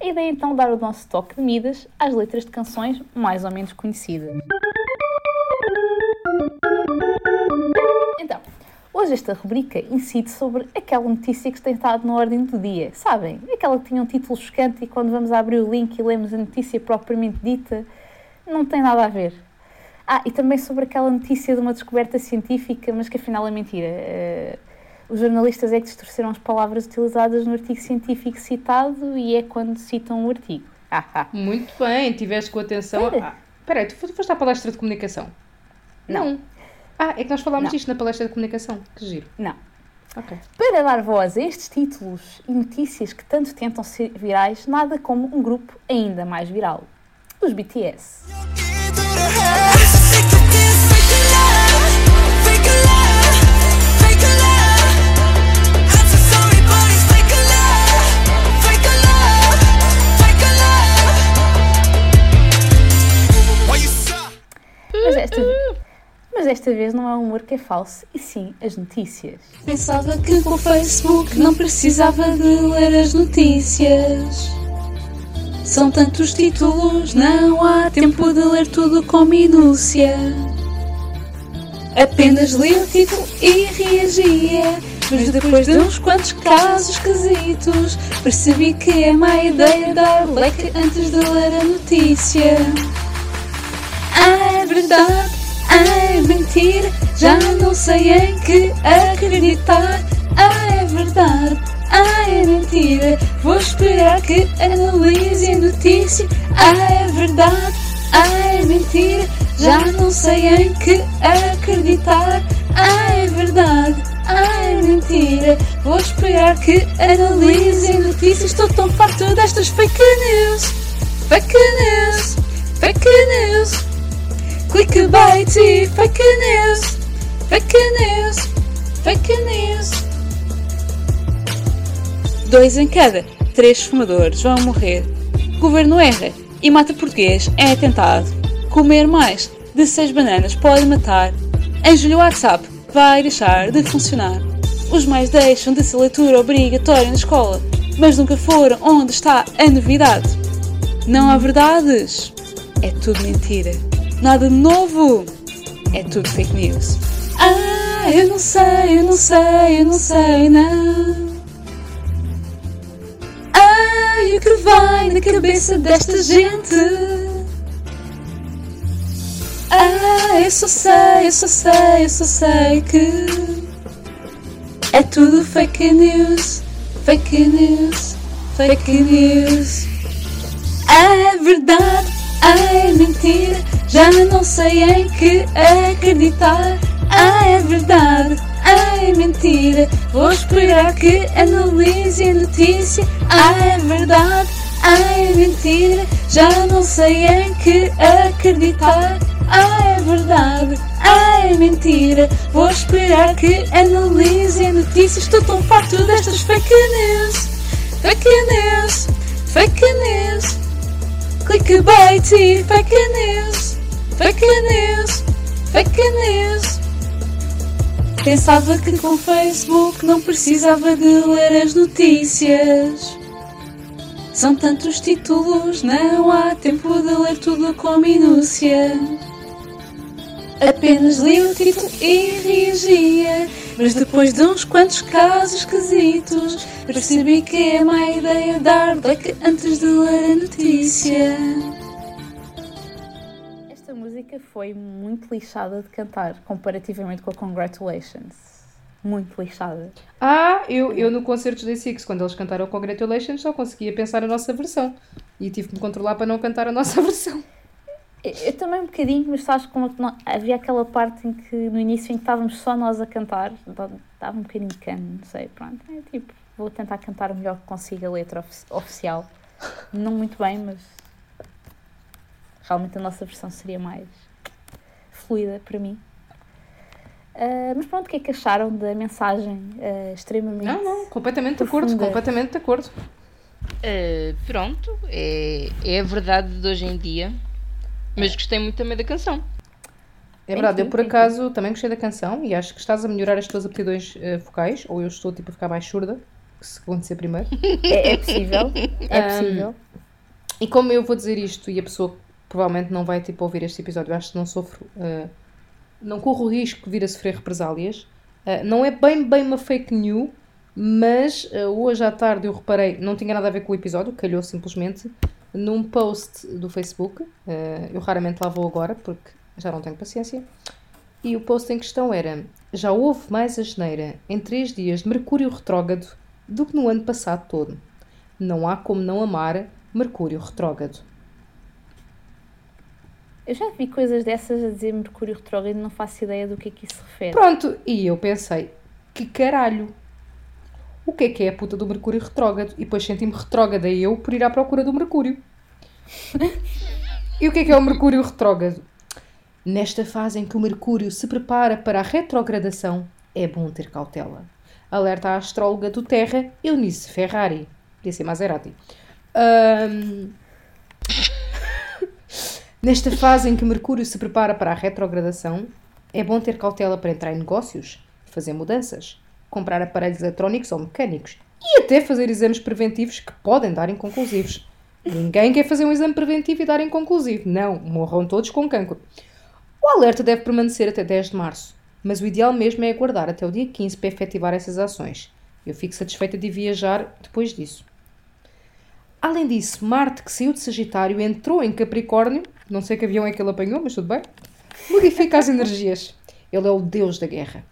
A ideia é então dar o nosso toque de Midas às letras de canções mais ou menos conhecidas. Então, hoje esta rubrica incide sobre aquela notícia que tem estado na ordem do dia, sabem? Aquela que tinha um título chocante e quando vamos abrir o link e lemos a notícia propriamente dita, não tem nada a ver. Ah, e também sobre aquela notícia de uma descoberta científica, mas que afinal é mentira. Eh, os jornalistas é que distorceram as palavras utilizadas no artigo científico citado e é quando citam o artigo. Ah, ah. Muito bem, tiveste com atenção. Espera. Ah, Espera aí, tu fo- foste à palestra de comunicação? Não. Ah, é que nós falámos disto na palestra de comunicação. Que giro. Não. Ok. Para dar voz a estes títulos e notícias que tanto tentam ser virais, nada como um grupo ainda mais viral. Os BTS. Mas esta, mas desta vez não é o humor que é falso, e sim as notícias. Pensava que com o Facebook não precisava de ler as notícias. São tantos títulos, não há tempo de ler tudo com minúcia. Apenas li o título e reagia. Mas depois de uns quantos casos esquisitos, percebi que é má ideia dar like antes de ler a notícia. Ah, é verdade, é mentira, já não sei em que acreditar. Ah, é verdade, ah, é mentira, vou esperar que analise a notícia. Ah, é verdade, ah, é mentira, já não sei em que acreditar. Ah, é verdade, ah, é mentira, vou esperar que analise a notícia. Estou tão farto destas fake news, fake news, fake news. Clickbait e fake news, fake news, fake news. Dois em cada três fumadores vão morrer. Governo erra e mata português é atentado. Comer mais de seis bananas pode matar. Em julho o WhatsApp vai deixar de funcionar. Os mais deixam de ser leitura obrigatória na escola, mas nunca foram onde está a novidade. Não há verdades. É tudo mentira. Nada novo. É tudo fake news. Ah, eu não sei, eu não sei, eu não sei, não. Ai, o que vai na cabeça desta gente? Ah, eu só sei, eu só sei, eu só sei que é tudo fake news, fake news, fake news. É verdade, é mentira, já não sei em que acreditar. É verdade, é mentira, vou esperar que analise a notícia. É verdade, é mentira, já não sei em que acreditar. É verdade, é mentira, vou esperar que analise a notícia. Estou tão farto destas fake news, fake news, fake news. Clickbait, fake news, fake news, fake news. Pensava que com o Facebook não precisava de ler as notícias. São tantos títulos, não há tempo de ler tudo com minúcia. Apenas li o título e reagia, mas depois de uns quantos casos esquisitos, percebi que é má ideia dar like antes de ler a notícia. Música foi muito lixada de cantar comparativamente com a Congratulations. Muito lixada. Ah, eu, eu no concerto da Six, quando eles cantaram Congratulations, só conseguia pensar a nossa versão. E tive que me controlar para não cantar a nossa versão. Eu, eu também um bocadinho, mas sabes como que não- havia aquela parte em que no início em que estávamos só nós a cantar, dava um bocadinho de cano, não sei, pronto. É tipo, vou tentar cantar o melhor que consiga a letra ofi- oficial. Não muito bem, mas realmente a nossa versão seria mais fluida para mim. Ah, mas pronto, o que é que acharam da mensagem ah, extremamente. Não, não, completamente de acordo, Profunda. completamente de acordo. Uh, pronto, é, é a verdade de hoje em dia. Mas gostei muito também da canção. É verdade, eu por acaso também gostei da canção e acho que estás a melhorar as tuas aptidões vocais, ou eu estou tipo a ficar mais surda, que se acontecer primeiro. É, é possível, é possível. E como eu vou dizer isto e a pessoa provavelmente não vai tipo ouvir este episódio, eu acho que não sofro, eh, não corro o risco de vir a sofrer represálias. Eh, não é bem bem uma fake news, mas eh, hoje à tarde eu reparei, não tinha nada a ver com o episódio, calhou simplesmente num post do Facebook. eu raramente lá vou agora porque já não tenho paciência. E o post em questão era: Já houve mais asneira em três dias de Mercúrio retrógrado do que no ano passado todo. Não há como não amar Mercúrio retrógrado. Eu já vi coisas dessas a dizer Mercúrio retrógrado e não faço ideia do que é que isso se refere. Pronto, e eu pensei: Que caralho! O que é que é a puta do Mercúrio retrógrado? E depois senti-me retrógrada eu por ir à procura do Mercúrio. e o que é que é o Mercúrio retrógrado? Nesta fase em que o Mercúrio se prepara para a retrogradação, é bom ter cautela. Alerta a astróloga do Terra, Eunice Ferrari. Podia ser Maserati. Ahm, Nesta fase em que Mercúrio se prepara para a retrogradação, é bom ter cautela para entrar em negócios, fazer mudanças, comprar aparelhos eletrónicos ou mecânicos e até fazer exames preventivos que podem dar inconclusivos. Ninguém quer fazer um exame preventivo e dar inconclusivo. Não, morram todos com cancro. O alerta deve permanecer até 10 de março, mas o ideal mesmo é aguardar até o dia 15 para efetivar essas ações. Eu fico satisfeita de viajar depois disso. Além disso, Marte, que saiu de Sagitário, entrou em Capricórnio, não sei que avião é que ele apanhou, mas tudo bem, modifica as energias. Ele é o deus da guerra.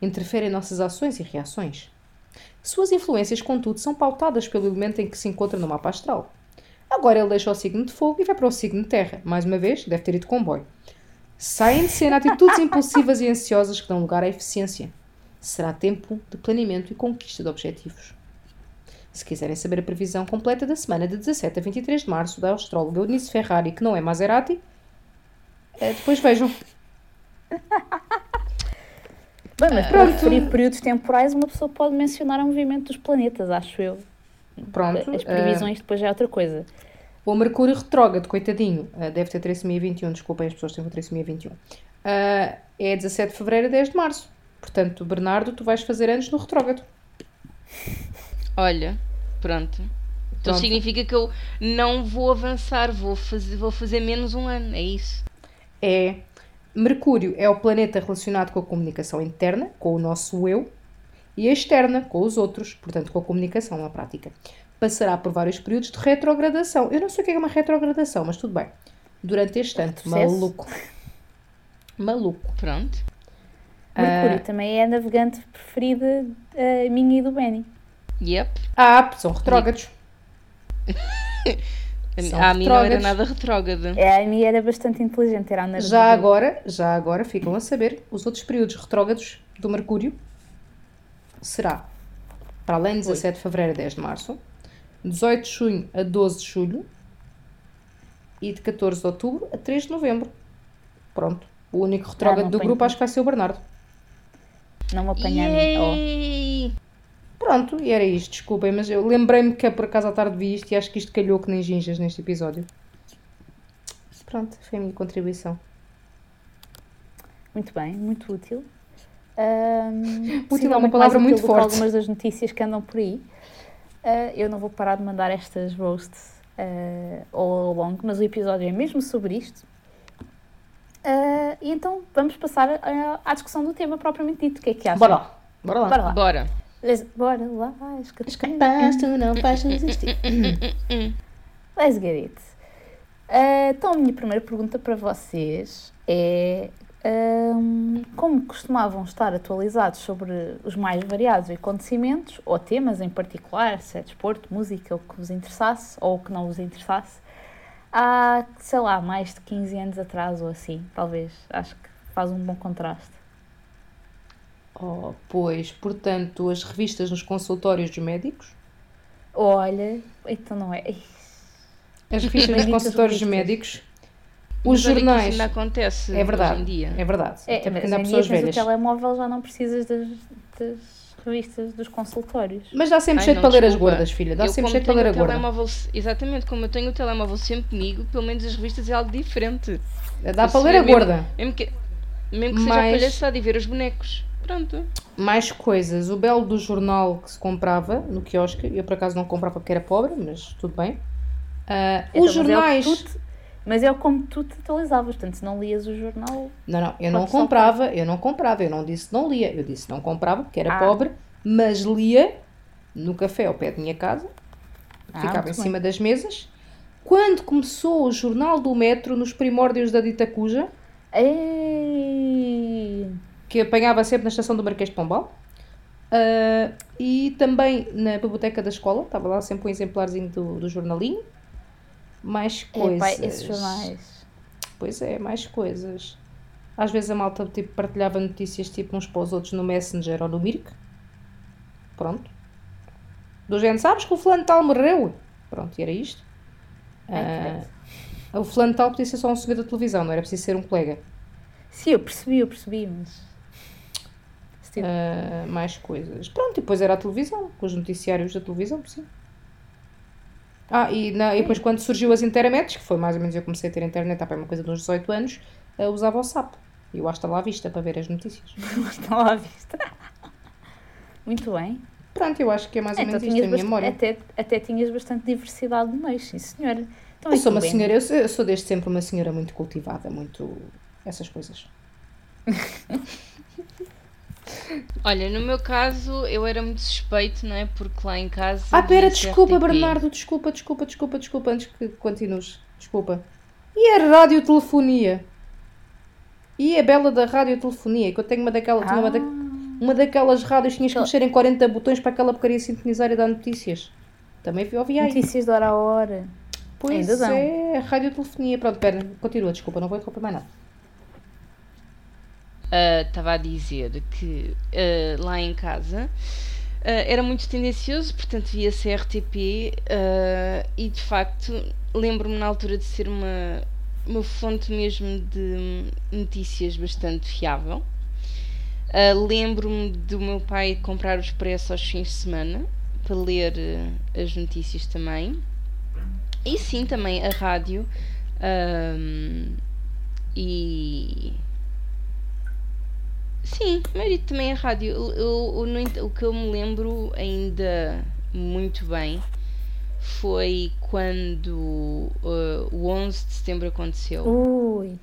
Interfere em nossas ações e reações. Suas influências, contudo, são pautadas pelo elemento em que se encontra no mapa astral. Agora ele deixa o signo de fogo e vai para o signo de terra. Mais uma vez, deve ter ido comboio. Saem de cena atitudes impulsivas e ansiosas que dão lugar à eficiência. Será tempo de planeamento e conquista de objetivos. Se quiserem saber a previsão completa da semana de 17 a 23 de março da astróloga Eunice Ferrari, que não é Maserati, eh, depois vejam. Bem, mas para referir períodos temporais, uma pessoa pode mencionar o movimento dos planetas, acho eu. Pronto. As eh, previsões depois já é outra coisa. O Mercúrio retrógrado, coitadinho, eh, deve ter trissomia 21, desculpem, as pessoas têm trissomia 21. eh, é 17 de fevereiro a 10 de março. Portanto, Bernardo, tu vais fazer anos no retrógrado. Olha, pronto. Então Pronto. significa que eu não vou avançar, vou fazer, vou fazer menos um ano, é isso. É. Mercúrio é o planeta relacionado com a comunicação interna, com o nosso eu, e a externa, com os outros, portanto, com a comunicação na prática. Passará por vários períodos de retrogradação. Eu não sei o que é uma retrogradação, mas tudo bem. Durante este ano. Maluco. Maluco. Pronto. Mercúrio Ah. também é a navegante preferida eh, minha e do Benny. Yep. Ah, são retrógrados. São a mim não era nada retrógrada. É, a minha era bastante inteligente, era a Já agora, já agora ficam a saber, os outros períodos retrógrados do Mercúrio será para além de 17 de fevereiro a 10 de março, 18 de junho a 12 de julho e de 14 de outubro a 3 de novembro. Pronto. O único retrógrado Ah, do grupo acho que vai ser o Bernardo. Não me apanha a mim. Oh. Yay! Pronto, e era isto, desculpem, mas eu lembrei-me que por acaso à tarde vi isto e acho que isto calhou que nem ginjas neste episódio. Pronto, foi a minha contribuição. Muito bem, muito útil. Ahm, Útil é uma palavra muito forte. algumas das notícias que andam por aí. Ah, eu não vou parar de mandar estas roasts ah, all along, mas o episódio é mesmo sobre isto. Ah, e então vamos passar ah, à discussão do tema propriamente dito. O que é que acham? Bora lá, bora lá. Bora lá. Bora. Let's- Bora lá. Capaz, tu não vais desistir. Let's get it. Ah, então, a minha primeira pergunta para vocês é ahm, como costumavam estar atualizados sobre os mais variados acontecimentos ou temas em particular, se é desporto, música, o que vos interessasse ou o que não vos interessasse, há, sei lá, mais de 15 anos atrás ou assim, talvez. Acho que faz um bom contraste. Oh, pois, portanto, as revistas nos consultórios dos médicos, Olha, então não é. As revistas nos consultórios dos médicos, os Mas olha que isso jornais. ainda acontece É verdade, hoje em dia. é verdade. É, Até porque mas ainda há pessoas tens velhas. o telemóvel já não precisas das, das revistas dos consultórios. Mas dá sempre Ai, jeito não, para ler as gordas, filha. Dá eu, sempre jeito para ler a gorda. exatamente, como eu tenho o telemóvel sempre comigo, pelo menos as revistas é algo diferente. Dá Se para ler a gorda. Mesmo que, mesmo que seja Mas- palhaçada e ver os bonecos. Pronto. Mais coisas. O belo do jornal que se comprava no quiosque. Eu por acaso não comprava porque era pobre, mas tudo bem. Ah, Então, os mas é jornais. te- mas é o como tu te atualizavas, portanto, se não lias o jornal. Não, não, eu não comprava, eu não comprava, eu não disse não lia, eu disse não comprava porque era Ah. pobre, mas lia no café ao pé da minha casa, Ah, ficava em cima das mesas. Quando começou o jornal do metro, nos primórdios da dita cuja, Ei! Que apanhava sempre na estação do Marquês de Pombal, ah, e também na biblioteca da escola, estava lá sempre um exemplarzinho do, do jornalinho. Mais coisas. Epá, esses jornais. Pois é, mais coisas. Às vezes a malta tipo, partilhava notícias tipo uns para os outros no Messenger ou no Mirk. Pronto. Do género, sabes que o fulano tal morreu? Pronto, e era isto. Ah, o fulano tal podia ser só um senhor da televisão, não era preciso ser um colega. Sim, eu percebi, eu percebi, mas. Ah, mais coisas. Pronto, e depois era a televisão, com os noticiários da televisão, sim. Ah, e, na- e depois quando surgiu as internets, que foi mais ou menos eu comecei a ter internet há bem uma coisa de uns 18 anos, ah, usava o SAP. E eu acho que estava à vista para ver as notícias. Estão lá à vista. Muito bem. Pronto, eu acho que é mais ou Então, menos isto tinhas a minha memória. até, até tinhas bastante diversidade no meio, sim, senhora. Então, Eu e sou uma Ben? senhora, eu sou, eu sou desde sempre uma senhora muito cultivada, muito. essas coisas. Olha, no meu caso, eu era muito suspeito, não é? Porque lá em casa. Ah, pera, desculpa, RTP. Bernardo, desculpa, desculpa, desculpa, desculpa, antes que continues. Desculpa. E a radiotelefonia? E a bela da radiotelefonia? Que eu tenho uma, daquela, tinha uma, da- Ah. uma daquelas rádios que tinhas que mexer em 40 botões para aquela porcaria sintonizar e dar notícias. Também vi ouvi aí. Notícias de hora a hora. Pois Ainda é, radiotelefonia. Pronto, pera, continua, desculpa, não vou interromper mais nada. Ah, Estava a dizer que ah, lá em casa ah, era muito tendencioso, portanto via-se RTP e de facto lembro-me na altura de ser uma, uma fonte mesmo de notícias bastante fiável. Lembro-me do meu pai comprar o Expresso aos fins de semana para ler as notícias também. E sim, também a rádio. e Sim, mas também a rádio. Eu, eu- eu o que eu me lembro ainda muito bem foi quando uh, o 11 de setembro aconteceu. Ui.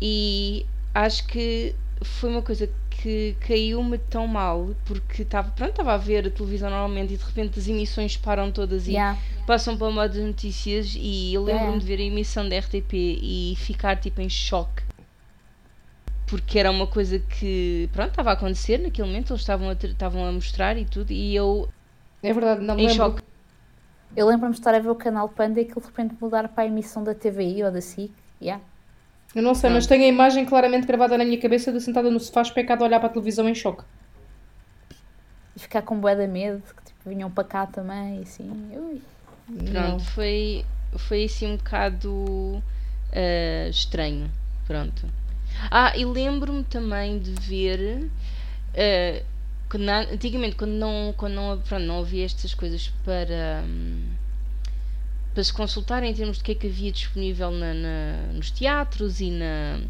E acho que foi uma coisa que caiu-me tão mal porque estava pronto, estava a ver a televisão normalmente e de repente as emissões param todas e Yeah. passam para o modo de notícias e eu lembro-me É. de ver a emissão da RTP e ficar tipo em choque porque era uma coisa que pronto estava a acontecer naquele momento eles estavam a, ter- estavam a mostrar e tudo e eu É verdade, não me Em lembro. choque. Eu lembro-me de estar a ver o canal Panda e aquilo de repente mudar para a emissão da TVI ou da SIC. Yeah. Eu não sei, mas tenho a imagem claramente gravada na minha cabeça de sentada no sofá especada a olhar para a televisão em choque. E ficar com bué de medo, que tipo, vinham para cá também, e assim. Ui. Não. Pronto, foi, foi assim um bocado ah, estranho. Pronto. Ah, e lembro-me também de ver. que na- antigamente, quando não, quando não, pronto, não havia estas coisas para. hum, para se consultar em termos de que é que havia disponível na, na- nos teatros e, na,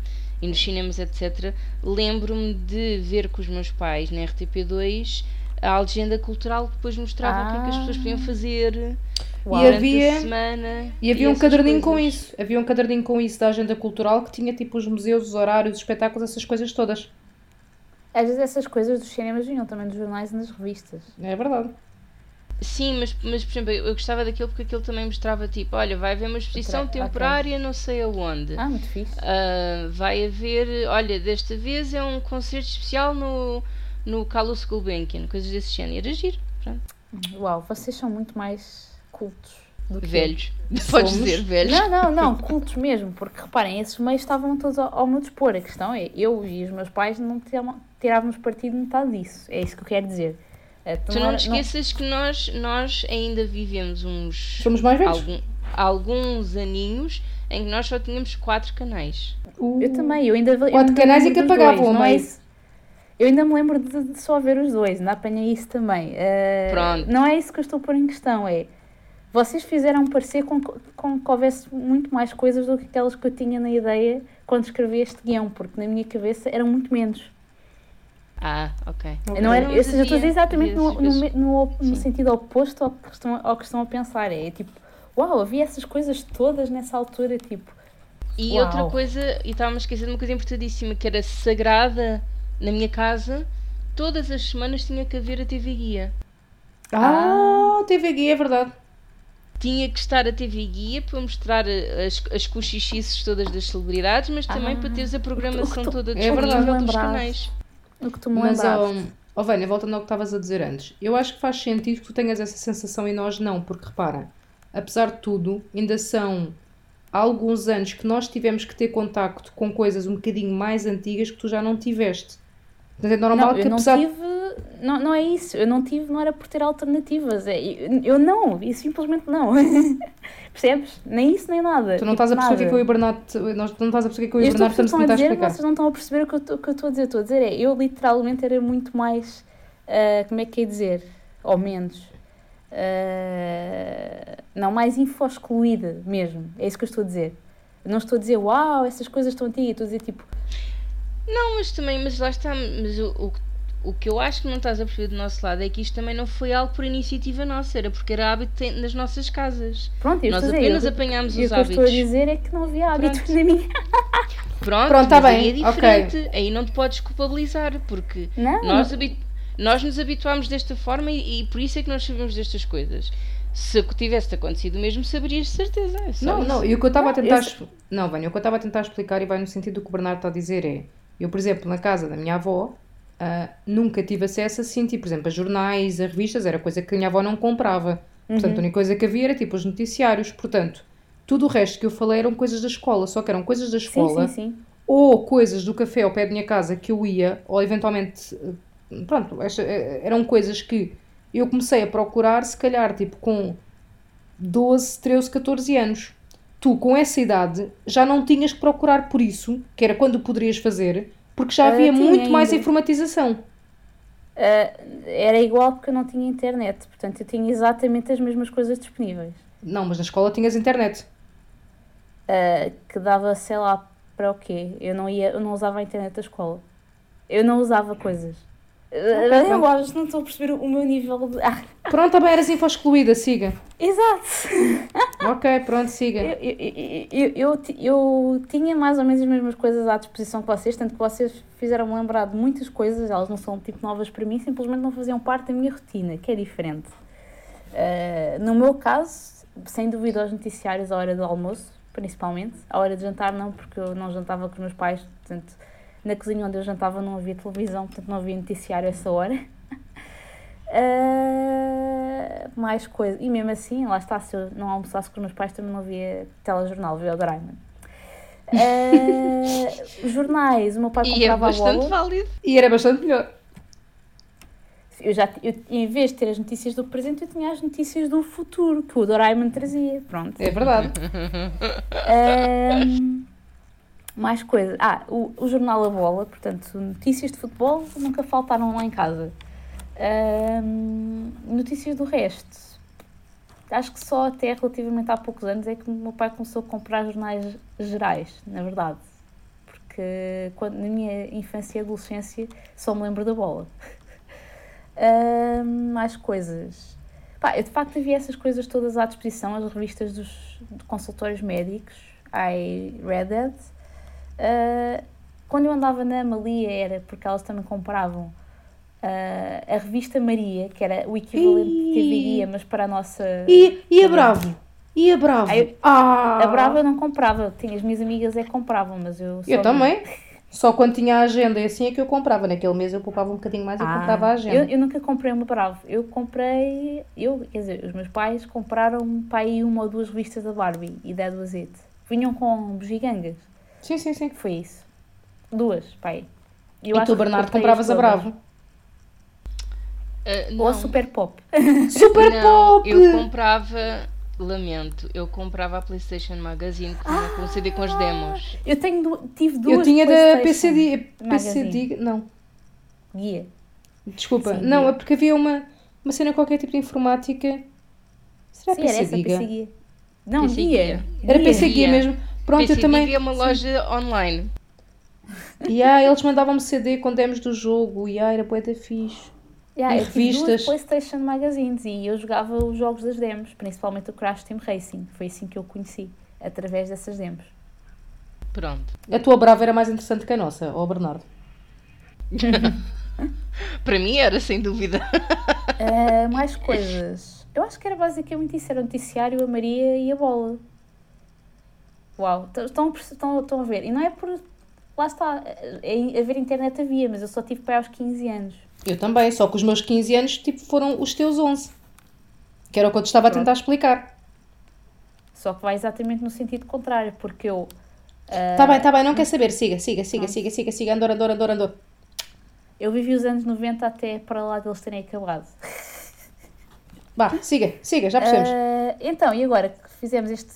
e nos cinemas, etc. Lembro-me de ver com os meus pais na RTP2 a legenda cultural que depois mostrava o que é que as pessoas podiam fazer Uau. E durante havia- a semana. E havia um essas caderninho com coisas. isso. Havia um caderninho com isso da agenda cultural que tinha tipo os museus, os horários, os espetáculos, essas coisas todas. Às vezes essas coisas dos cinemas vinham também dos jornais e das revistas. É verdade. Sim, mas, mas por exemplo, eu gostava daquilo porque aquilo também mostrava tipo, olha, vai haver uma exposição temporária não sei aonde. Ah, muito fixe. Ah, vai haver, olha, desta vez é um concerto especial no, no Carlos Gulbenkian, coisas desse género. Era giro, pronto. Uau, vocês são muito mais cultos do que eu. Velhos. Podes Somos. dizer velhos. Não, não, não, cultos mesmo, porque reparem, esses meios estavam todos ao, ao meu dispor. A questão é, eu e os meus pais não tirávamos- partido de metade disso. É isso que eu quero dizer. Eh, Tu não não te esqueças que nós, nós ainda vivemos uns Somos mais velhos. algum- alguns aninhos em que nós só tínhamos quatro canais. Uh, Eu também, eu ainda. eu Quatro ainda me canais e lembro que apagavam não é isso? Eu ainda me lembro de, de só ver os dois, ainda apanhei isso também. Eh, Pronto. Não é isso que eu estou a pôr em questão, é. Vocês fizeram parecer com, com que houvesse muito mais coisas do que aquelas que eu tinha na ideia quando escrevi este guião, porque na minha cabeça eram muito menos. Ah, ok. Não era, seja, eu estou a dizer exatamente no, no, me- no, no sentido oposto ao que, estão, ao que estão a pensar. É tipo, uau, havia essas coisas todas nessa altura, tipo. E Uau. outra coisa, e estava-me a esquecer de uma coisa importantíssima, que era sagrada na minha casa, todas as semanas tinha que haver a TV Guia. Ah, TV Guia, é verdade. Tinha que estar a TV Guia para mostrar as, as cochichices todas das celebridades, mas também Ah, para teres a programação tu- toda é verdade. disponível dos Lembraste. canais. O que tu me Mas, lembraste. ó, ó Vânia, voltando ao que estavas a dizer antes, eu acho que faz sentido que tu tenhas essa sensação e nós não, porque repara, apesar de tudo, ainda são há alguns anos que nós tivemos que ter contacto com coisas um bocadinho mais antigas que tu já não tiveste. Portanto, é normal Não, que eu não apesar tive. Não, não é isso. Eu não tive, não era por ter alternativas. É, eu, eu não, e simplesmente não. Percebes? Nem isso, nem nada. Tu não Tipo, estás a perceber o que é que eu e o Bernardo, nós, tu não estás a perceber o que eu e Eu o Bernardo estamos a tentar dizer, explicar. vocês não estão a perceber o que eu estou- o que eu estou a dizer. Estou a dizer é, eu literalmente era muito mais, ah, como é que é dizer? Ou menos. ah, não, mais info excluída mesmo. É isso que eu estou a dizer. Não estou a dizer, uau, essas coisas estão antigas. Estou a dizer, tipo, Não, mas também, mas lá está, mas o, o, o que eu acho que não estás a perceber do nosso lado é que isto também não foi algo por iniciativa nossa, era porque era hábito nas nossas casas. pronto, eu Nós dizer. apenas eu- apanhámos e o os que eu estou a hábitos. dizer é que não havia hábitos Pronto. na minha. Pronto, Pronto, tá bem, aí é ok. diferente. Aí não te podes culpabilizar, porque Não, nós, nós nos habituámos desta forma e, e por isso é que nós sabemos destas coisas. Se tivesse acontecido o mesmo, saberias de certeza. É Não, isso. não, e o que eu estava a tentar. eu Não, Vânia, o que eu estava a tentar explicar e vai no sentido do que o Bernardo está a dizer é: eu, por exemplo, na casa da minha avó, ah, nunca tive acesso assim, tipo, por exemplo, a jornais, a revistas, era coisa que a minha avó não comprava. Portanto, a única coisa que havia era tipo os noticiários. Portanto, tudo o resto que eu falei eram coisas da escola, só que eram coisas da Sim, escola sim, sim. ou coisas do café ao pé da minha casa que eu ia, ou eventualmente, eh, pronto, esta- eh, eram coisas que eu comecei a procurar, se calhar, tipo, com 12, 13, 14 anos. Tu, com essa idade, já não tinhas que procurar por isso, que era quando poderias fazer, porque já Ah, havia muito mais ainda. informatização. Ah, era igual porque eu não tinha internet, portanto eu tinha exatamente as mesmas coisas disponíveis. Não, mas na escola tinhas internet. Ah, que dava, sei lá, para o quê? Eu não, ia, eu não usava a internet da escola. Eu não usava coisas. Eu acho que não estou a perceber o meu nível de. Ah, Pronto, também eras info excluída, siga. exato! Ok, pronto, siga. Eu, eu, eu, eu, ti- eu tinha mais ou menos as mesmas coisas à disposição que vocês, tanto que vocês fizeram-me lembrar de muitas coisas, elas não são tipo novas para mim, simplesmente não faziam parte da minha rotina, que é diferente. Ah, no meu caso, sem dúvida, os noticiários à hora do almoço, principalmente. À hora de jantar, não, porque eu não jantava com os meus pais, portanto, na cozinha onde eu jantava não havia televisão, portanto, não havia noticiário a essa hora. Ah, Uh, mais coisa. E mesmo assim, lá está, se eu não almoçasse com os meus pais, também não via telejornal, via o Doraemon. Uh, jornais, o meu pai E é comprava a bastante bola. válido. E era bastante melhor. Eu já, eu, em vez de ter as notícias do presente, eu tinha as notícias do futuro, que o Doraemon trazia. Pronto. É verdade. Ahm, mais coisas. Ah, o, o jornal A Bola, portanto, notícias de futebol nunca faltaram lá em casa. Notícias do resto. Acho que só até relativamente há poucos anos é que o meu pai começou a comprar jornais gerais, na verdade. Porque quando, na minha infância e adolescência só me lembro da bola. Mais coisas. Pá, eu de facto havia essas coisas todas à disposição, as revistas dos consultórios médicos, I read that. Ah, quando eu andava na Amalia era porque elas também compravam ah, a revista Maria, que era o equivalente de TV Guia, mas para a nossa... E, e a Bravo? E a Bravo? Eu- Ah! A Brava eu não comprava, tinha, as minhas amigas é que compravam, mas eu só Eu também. Só quando tinha a agenda e assim é que eu comprava. Naquele mês eu poupava um bocadinho mais e Ah, comprava a agenda. Eu, eu nunca comprei uma Bravo. Eu comprei. Eu, quer dizer, os meus pais compraram para aí uma ou duas revistas da Barbie e da it. Vinham com bugigangas. Sim, sim, sim. Foi isso. Duas, pai. e tu, Bernardo, compravas a Bravo? Ah, Ou a Super Pop. Super não, Pop! eu comprava, lamento, eu comprava a PlayStation Magazine que vinha com CD com as demos. Eu tenho, tive duas. Eu tinha da PCD. Magazine. PCD. Não, Guia. desculpa. Sim, não, guia. é porque havia uma, uma cena qualquer tipo de informática. Será Sim, era essa, Diga? PC Guia. Não, PC guia. Guia. Era. PC Guia Guia. mesmo. Pronto, eu também. É uma loja online. E ah, eles mandavam-me CD com demos do jogo. E ah, era da fixe. Yeah, E eu tive duas revistas. PlayStation Magazines e eu jogava os jogos das demos, principalmente o Crash Team Racing. Foi assim que eu conheci, através dessas demos. Pronto. A tua Brava era mais interessante que a nossa, ó Bernardo. Para mim era, sem dúvida. Ah, mais coisas. Eu acho que era basicamente isso: era o noticiário, a Maria e a bola. Uau, estão, a estão, estão a ver. E não é por. Lá está, é, haver internet havia, mas eu só tive para aos 15 anos. Eu também, só que os meus 15 anos tipo, foram os teus 11. Que era o que eu te estava a tentar explicar. Só que vai exatamente no sentido contrário, porque eu. ah, Tá bem, tá bem, não quer saber. Siga, siga, siga, siga, siga, siga, andor, andor, andor, andor. Eu vivi os anos 90 até para lá deles terem acabado. Vá, siga, siga, já percebemos. Ah, então, e agora que fizemos este,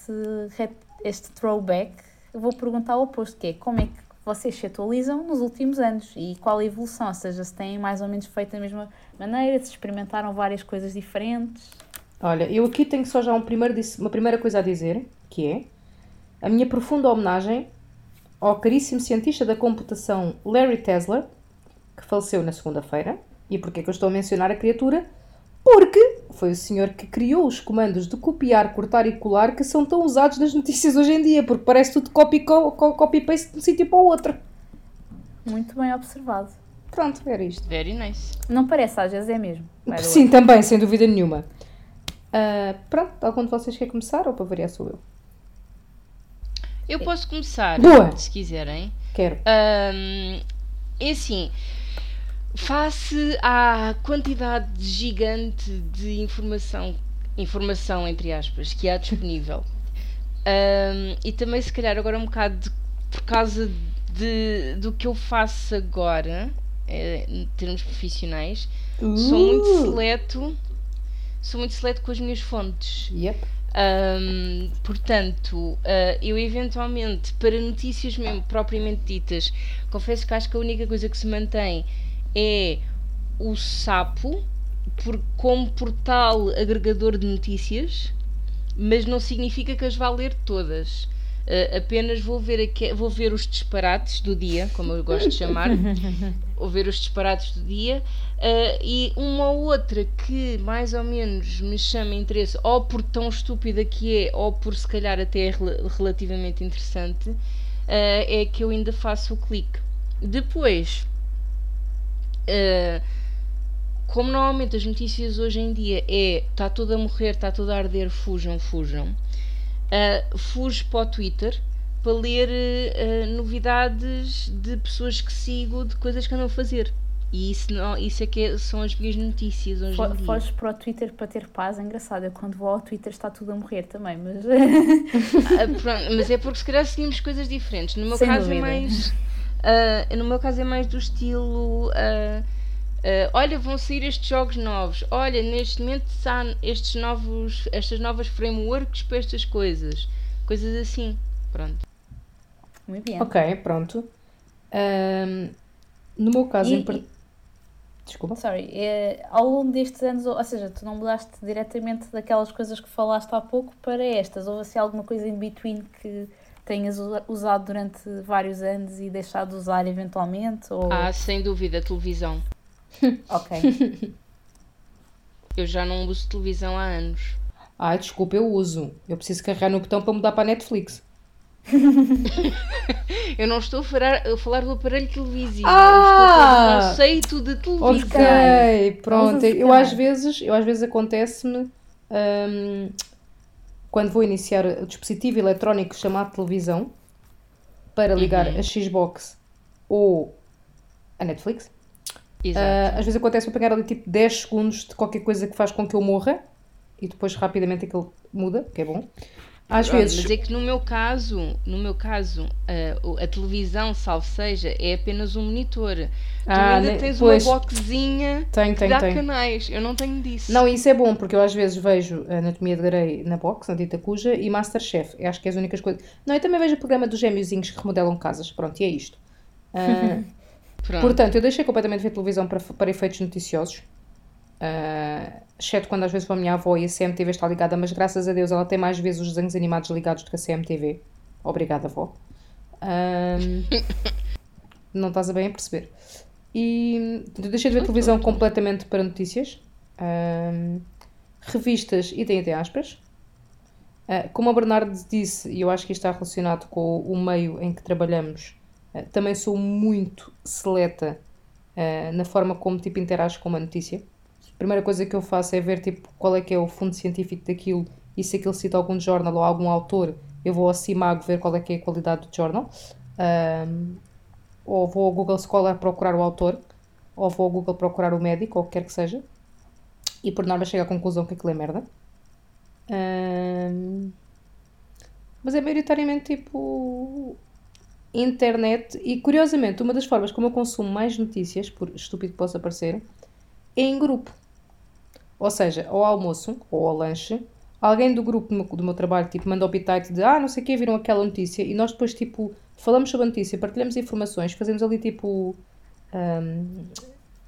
este throwback, vou perguntar o oposto, que é como é que vocês se atualizam nos últimos anos e qual a evolução, ou seja, se têm mais ou menos feito da mesma maneira, se experimentaram várias coisas diferentes. Olha, eu aqui tenho só já um primeiro, uma primeira coisa a dizer, que é a minha profunda homenagem ao caríssimo cientista da computação Larry Tesler, que faleceu na segunda-feira. E porquê que eu estou a mencionar a criatura? Porque foi o senhor que criou os comandos de copiar, cortar e colar que são tão usados nas notícias hoje em dia, porque parece tudo copy, co- co- copy-paste de um sítio para o outro. Muito bem observado. Pronto, era isto. Very nice. Não parece, às vezes é mesmo. Sim, também, sem dúvida nenhuma. Ah, pronto, algum de vocês quer começar ou para variar sou eu? Eu posso começar, Boa. se quiserem. Quero. Ahm, é assim, face à quantidade gigante de informação, informação entre aspas, que há disponível, ahm, e também se calhar agora um bocado de- por causa de, do que eu faço agora, eh, em termos profissionais, sou muito Uh. seleto, sou muito seleto com as minhas fontes. Yep. Ahm, portanto, ah, eu eventualmente, para notícias mesmo propriamente ditas, confesso que acho que a única coisa que se mantém é o Sapo, por, como portal agregador de notícias, mas não significa que as vá ler todas. Ah, apenas vou ver, aque- vou ver os disparates do dia, como eu gosto de chamar, vou ver os disparates do dia ah, e uma ou outra que mais ou menos me chama interesse, ou por tão estúpida que é, ou por se calhar até é rela- relativamente interessante, ah, é que eu ainda faço o clique. Depois, ah, como normalmente as notícias hoje em dia é está tudo a morrer, está tudo a arder, fujam, fujam, uh, fujo para o Twitter para ler uh, novidades de pessoas que sigo, de coisas que andam a fazer. E isso, não, isso é que é- são as minhas notícias hoje em dia. Foges para o Twitter para ter paz, é engraçado. Eu quando vou ao Twitter está tudo a morrer também, mas. Ah, pronto, mas é porque se calhar seguimos coisas diferentes. No meu Sem caso é dúvida. mais. Ah, no meu caso é mais do estilo. ah, ah, olha, vão sair estes jogos novos. Olha, neste momento há estes novos, estas novas frameworks para estas coisas. Coisas assim. Pronto. Muito bem. Ok, pronto. Ahm, no meu caso, E- em par... e- Desculpa. Sorry, é, ao longo destes anos, ou ou seja, tu não mudaste diretamente daquelas coisas que falaste há pouco para estas. Houve assim alguma coisa in between que tenhas usa- usado durante vários anos e deixado de usar eventualmente? Ou... Ah, sem dúvida, televisão. Ok. Eu já não uso televisão há anos. Ai, desculpa, eu uso. Eu preciso carregar no botão para mudar para a Netflix. Eu não estou a falar, a falar do aparelho televisivo. Ah! Eu estou a falar do conceito de televisão. Ok, pronto. Eu às vezes, eu às vezes acontece-me hum, quando vou iniciar o dispositivo eletrónico chamado televisão para ligar Uhum. a Xbox ou a Netflix. Ah, às vezes acontece-me apanhar ali tipo 10 segundos de qualquer coisa que faz com que eu morra e depois rapidamente aquilo muda, que é bom. Às Pronto, vezes. Mas é que no meu caso, no meu caso, a, o- a televisão, salvo seja, é apenas um monitor. tu Ah, ainda ne- tens pois. uma boxinha Tem, que tem, dá tem. canais. Eu não tenho disso. Não, isso é bom, porque eu às vezes vejo a Anatomia de Grey na box, na Dita Cuja, e Masterchef. Eu acho que é as únicas coisas. Não, eu também vejo o programa dos gêmeozinhos que remodelam casas. Pronto, e é isto. Pronto. portanto, eu deixei completamente ver televisão para, para efeitos noticiosos. Ah, exceto quando às vezes vou a minha avó e a CMTV está ligada, mas graças a Deus ela tem mais vezes os desenhos animados ligados do que a CMTV. Obrigada, avó. Ah, não estás a bem a perceber. E deixei de ver televisão completamente para notícias. Ahm, revistas, e tem até aspas. Ah, como a Bernardo disse, e eu acho que isto está relacionado com o meio em que trabalhamos, ah, também sou muito seleta ah, na forma como tipo, interajo com uma notícia. A primeira coisa que eu faço é ver tipo, qual é que é o fundo científico daquilo e se aquilo cita algum jornal ou algum autor, eu vou ao CIMAG ver qual é que é a qualidade do jornal. Ahm, ou vou ao Google Scholar procurar o autor, ou vou ao Google procurar o médico, ou o que quer que seja, e por norma chego à conclusão que aquilo é merda. Ahm, mas é maioritariamente tipo internet, e curiosamente, uma das formas como eu consumo mais notícias, por estúpido que possa parecer, é em grupo. Ou seja, ao almoço ou ao lanche, alguém do grupo do meu, trabalho tipo, manda o bitite de ah, não sei o que, viram aquela notícia, e nós depois tipo falamos sobre a notícia, partilhamos informações, fazemos ali tipo hum,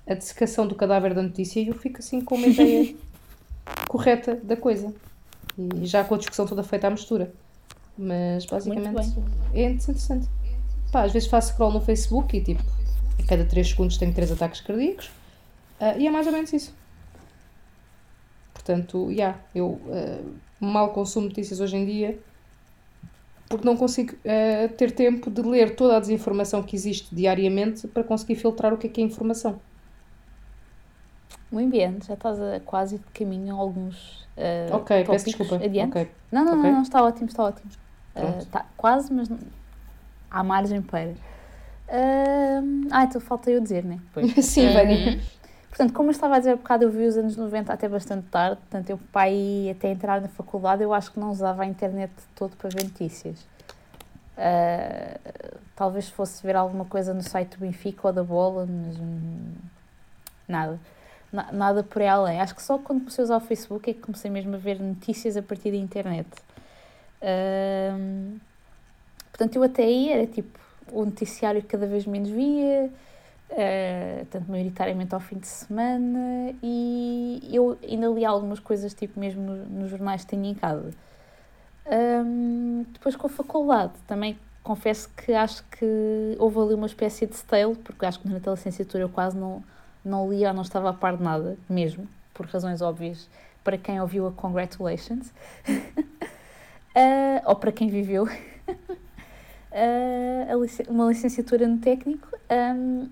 a dessecação do cadáver da notícia e eu fico assim com uma ideia correta da coisa. E já com a discussão toda feita à mistura. Mas basicamente é interessante. Pá, às vezes faço scroll no Facebook e tipo, a cada 3 segundos tenho 3 ataques cardíacos. Ah, e é mais ou menos isso. Portanto, já, eu ah, mal consumo notícias hoje em dia porque não consigo ah, ter tempo de ler toda a desinformação que existe diariamente para conseguir filtrar o que é que é informação. Muito bem, já estás a quase de caminho a alguns eh, ok, tópicos. peço desculpa. Adiante. Ok. Não, não, Ok. não, não, está ótimo, está ótimo. Pronto. Eh, tá quase, mas não- há margem para. Ahm, ah, então falta eu dizer, né? Pois. Sim, Vânia. Portanto, como eu estava a dizer há bocado, eu vi os anos 90 até bastante tarde, portanto, eu pai até entrar na faculdade, eu acho que não usava a internet todo para ver notícias. Ah, talvez fosse ver alguma coisa no site do Benfica ou da Bola, mas hum, nada. Na- nada por aí além. Acho que só quando comecei a usar o Facebook é que comecei mesmo a ver notícias a partir da internet. Ahm, portanto, eu até aí era tipo o noticiário que cada vez menos via, eh, tanto maioritariamente ao fim de semana, e eu ainda li algumas coisas, tipo mesmo no- nos jornais que tenho em casa. Ahm, depois com a faculdade, também confesso que acho que houve ali uma espécie de stale, porque acho que durante a licenciatura eu quase não, não lia, não estava a par de nada, mesmo, por razões óbvias, para quem ouviu a Congratulations, Ah, ou para quem viveu ah, a lic- uma licenciatura no técnico. ahm,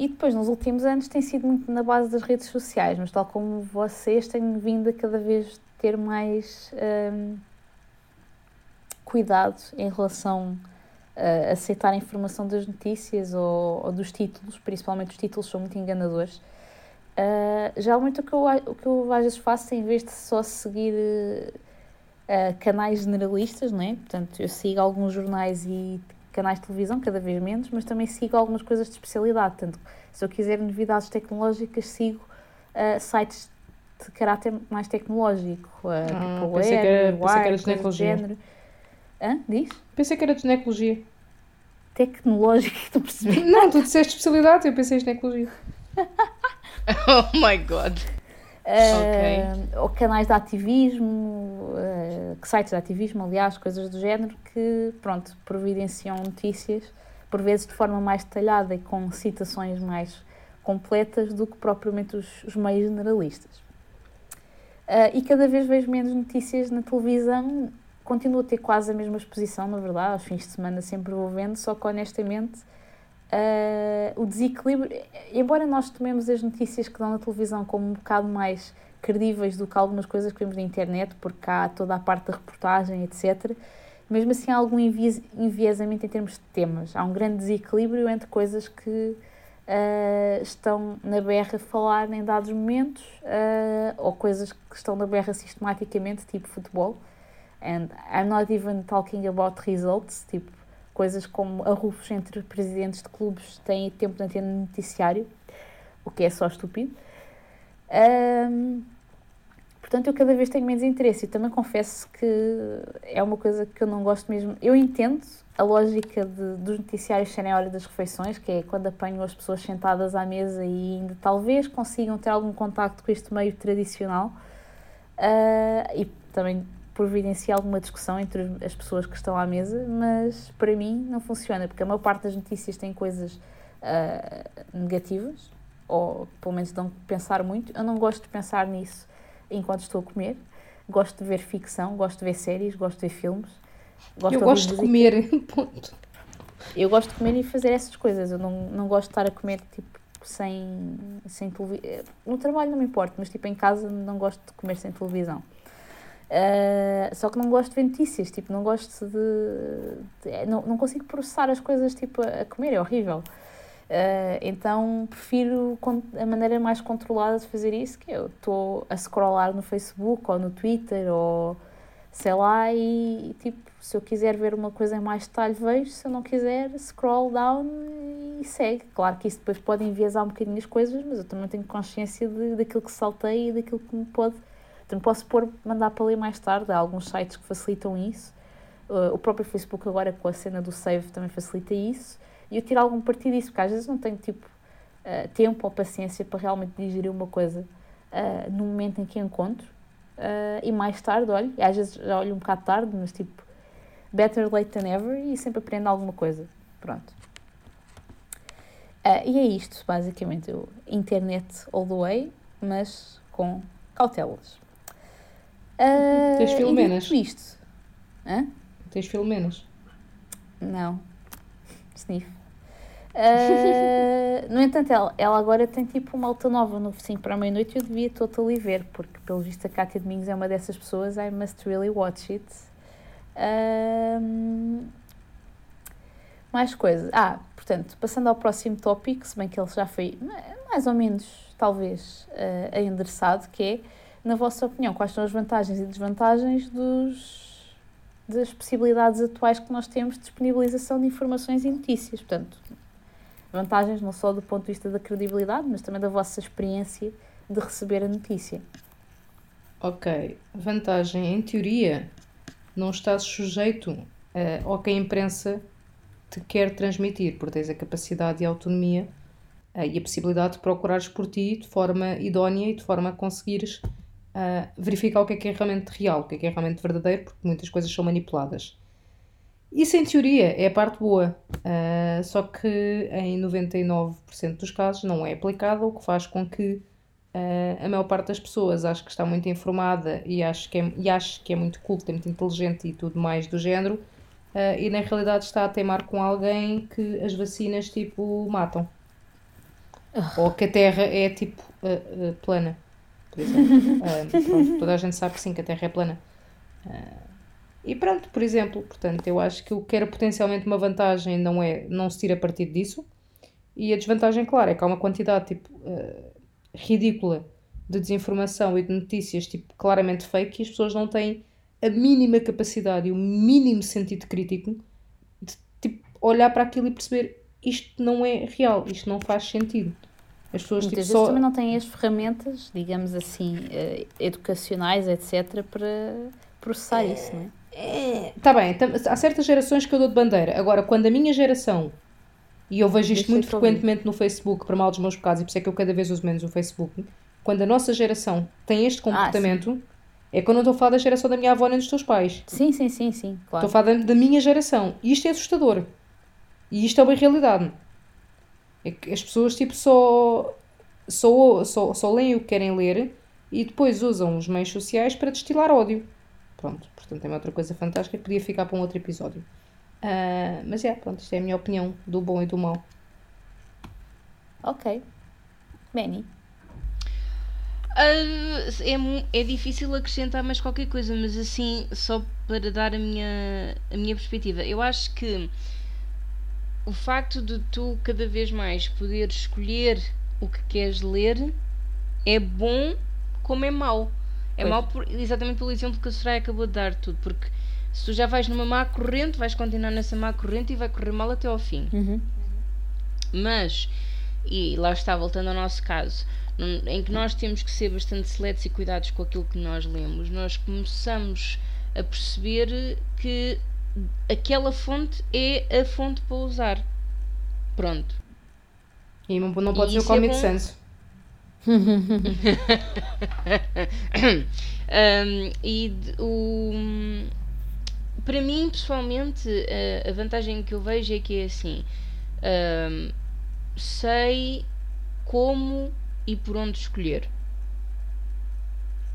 e depois, nos últimos anos, tem sido muito na base das redes sociais, mas tal como vocês, tenho vindo a cada vez ter mais ahm, cuidado em relação uh, aceitar a informação das notícias ou, ou, dos títulos, principalmente os títulos são muito enganadores. Uh, geralmente o que, eu, o que eu às vezes faço é, em vez de só seguir uh, canais generalistas, não é? Portanto, eu sigo alguns jornais e canais de televisão, cada vez menos, mas também sigo algumas coisas de especialidade. Portanto, se eu quiser novidades tecnológicas, sigo uh, sites de caráter mais tecnológico, uh, ah, tipo pensei Web, que era, pensei que era de ginecologia. Género. Hã? Diz? Pensei que era de ginecologia. Tecnológico, tu percebes? Não, tu disseste especialidade, eu pensei em ginecologia. oh my god. Okay. Ou canais de ativismo, uh, sites de ativismo, aliás, coisas do género, que, pronto, providenciam notícias, por vezes de forma mais detalhada e com citações mais completas do que propriamente os, os meios generalistas. Uh, e cada vez vejo menos notícias na televisão, continuo a ter quase a mesma exposição, na verdade, aos fins de semana sempre vou vendo, só que honestamente uh, o desequilíbrio, embora nós tomemos as notícias que dão na televisão como um bocado mais credíveis do que algumas coisas que vemos na internet, porque há toda a parte da reportagem, etc. Mesmo assim, há algum enviesamento em termos de temas. Há um grande desequilíbrio entre coisas que uh, estão na berra a falar em dados momentos uh, ou coisas que estão na berra sistematicamente, tipo futebol. And I'm not even talking about results, tipo coisas como arrufos entre presidentes de clubes têm tempo de antena no noticiário, o que é só estúpido. Um, portanto, eu cada vez tenho menos interesse e também confesso que é uma coisa que eu não gosto mesmo. Eu entendo a lógica de, dos noticiários serem a hora das refeições, que é quando apanham as pessoas sentadas à mesa e ainda talvez consigam ter algum contacto com este meio tradicional. Uh, e também providenciar alguma discussão entre as pessoas que estão à mesa, mas para mim não funciona, porque a maior parte das notícias tem coisas uh, negativas, ou pelo menos dão pensar muito. Eu não gosto de pensar nisso enquanto estou a comer. Gosto de ver ficção, gosto de ver séries, gosto de ver filmes. Gosto eu de gosto de comer, ponto. Eu gosto de comer e fazer essas coisas. Eu não, não gosto de estar a comer tipo sem, sem televisão. No trabalho não me importa, mas tipo em casa não gosto de comer sem televisão. Uh, só que não gosto de ver notícias, tipo, não gosto de. de é, não, não consigo processar as coisas tipo, a, comer, é horrível. Uh, então prefiro a maneira mais controlada de fazer isso, que eu estou a scrollar no Facebook ou no Twitter ou sei lá, e tipo, se eu quiser ver uma coisa em mais detalhe, vejo, se eu não quiser, scroll down e segue. Claro que isso depois pode enviesar um bocadinho as coisas, mas eu também tenho consciência de, daquilo que saltei e daquilo que me pode Portanto, posso pôr, mandar para ler mais tarde, há alguns sites que facilitam isso. Uh, o próprio Facebook agora com a cena do save também facilita isso. E eu tiro algum partido disso, porque às vezes não tenho tipo uh, tempo ou paciência para realmente digerir uma coisa uh, no momento em que encontro. Uh, e mais tarde, olho, e às vezes já olho um bocado tarde, mas tipo, better late than ever e sempre aprendo alguma coisa. Pronto. Uh, e é isto, basicamente. Internet all the way, mas com cautelas. Uh, Tens Filomenas? isto. Hã? Tens Filomenas? Não. Sniff. Uh, no entanto, ela, ela agora tem tipo uma alta nova no 5 para a meia-noite e eu devia totally ver, porque pelo visto a Cátia Domingos é uma dessas pessoas. I must really watch it. Uh, mais coisas. Ah, portanto, passando ao próximo tópico, se bem que ele já foi mais ou menos, talvez, uh, endereçado, que é na vossa opinião, quais são as vantagens e desvantagens dos, das possibilidades atuais que nós temos de disponibilização de informações e notícias? Portanto, vantagens não só do ponto de vista da credibilidade, mas também da vossa experiência de receber a notícia. Ok, vantagem em teoria não estás sujeito uh, ao que a imprensa te quer transmitir, porque tens a capacidade e a autonomia uh, e a possibilidade de procurares por ti de forma idónea e de forma a conseguires uh, verificar o que é que é realmente real, o que é que é realmente verdadeiro, porque muitas coisas são manipuladas. Isso, em teoria, é a parte boa, uh, só que em 99% dos casos não é aplicado, o que faz com que uh, a maior parte das pessoas ache que está muito informada e ache que é, e ache que é muito culta, é muito inteligente e tudo mais do género, uh, e na realidade está a teimar com alguém que as vacinas tipo matam. Ou que a Terra é tipo plana por exemplo. uh, pronto, toda a gente sabe que sim, que a Terra é plana. Uh, E pronto, por exemplo, portanto, eu acho que o que era potencialmente uma vantagem não é não se tira partido disso. E a desvantagem, claro, é que há uma quantidade tipo, uh, ridícula de desinformação e de notícias tipo, claramente fake e as pessoas não têm a mínima capacidade e o mínimo sentido crítico de tipo, olhar para aquilo e perceber isto não é real, isto não faz sentido. As pessoas Muitas tipo, vezes só... também não têm as ferramentas, digamos assim, uh, educacionais, etc., para processar é, isso, não é? Está é, bem, há certas gerações que eu dou de bandeira. Agora, quando a minha geração, e eu vejo isto muito frequentemente no Facebook, para mal dos meus pecados, e por isso é que eu cada vez uso menos o Facebook, quando a nossa geração tem este ah, comportamento, ah, é quando eu estou a falar da geração da minha avó nem dos teus pais. Sim, sim, sim, sim, claro. Estou a falar da, da minha geração. E isto é assustador. E isto é uma realidade. É que as pessoas tipo só, só, só, só leem o que querem ler e depois usam os meios sociais para destilar ódio. Pronto, portanto é uma outra coisa fantástica que podia ficar para um outro episódio. Uh, mas é, pronto, isto é a minha opinião do bom e do mau. Ok. Benny? Uh, é, é difícil acrescentar mais qualquer coisa, mas assim, só para dar a minha, a minha perspectiva, eu acho que o facto de tu cada vez mais poder escolher o que queres ler é bom como é mau. É pois. mau por, exatamente pelo exemplo que a Soraya acabou de dar tudo, porque se tu já vais numa má corrente, vais continuar nessa má corrente e vai correr mal até ao fim. Uhum. Mas, e lá está, voltando ao nosso caso, em que nós temos que ser bastante seletos e cuidados com aquilo que nós lemos, nós começamos a perceber que aquela fonte é a fonte para usar. Pronto. E não, pode e ser o common é sense. um, e o, para mim, pessoalmente, a, a, vantagem que eu vejo é que é assim: um, sei como e por onde escolher.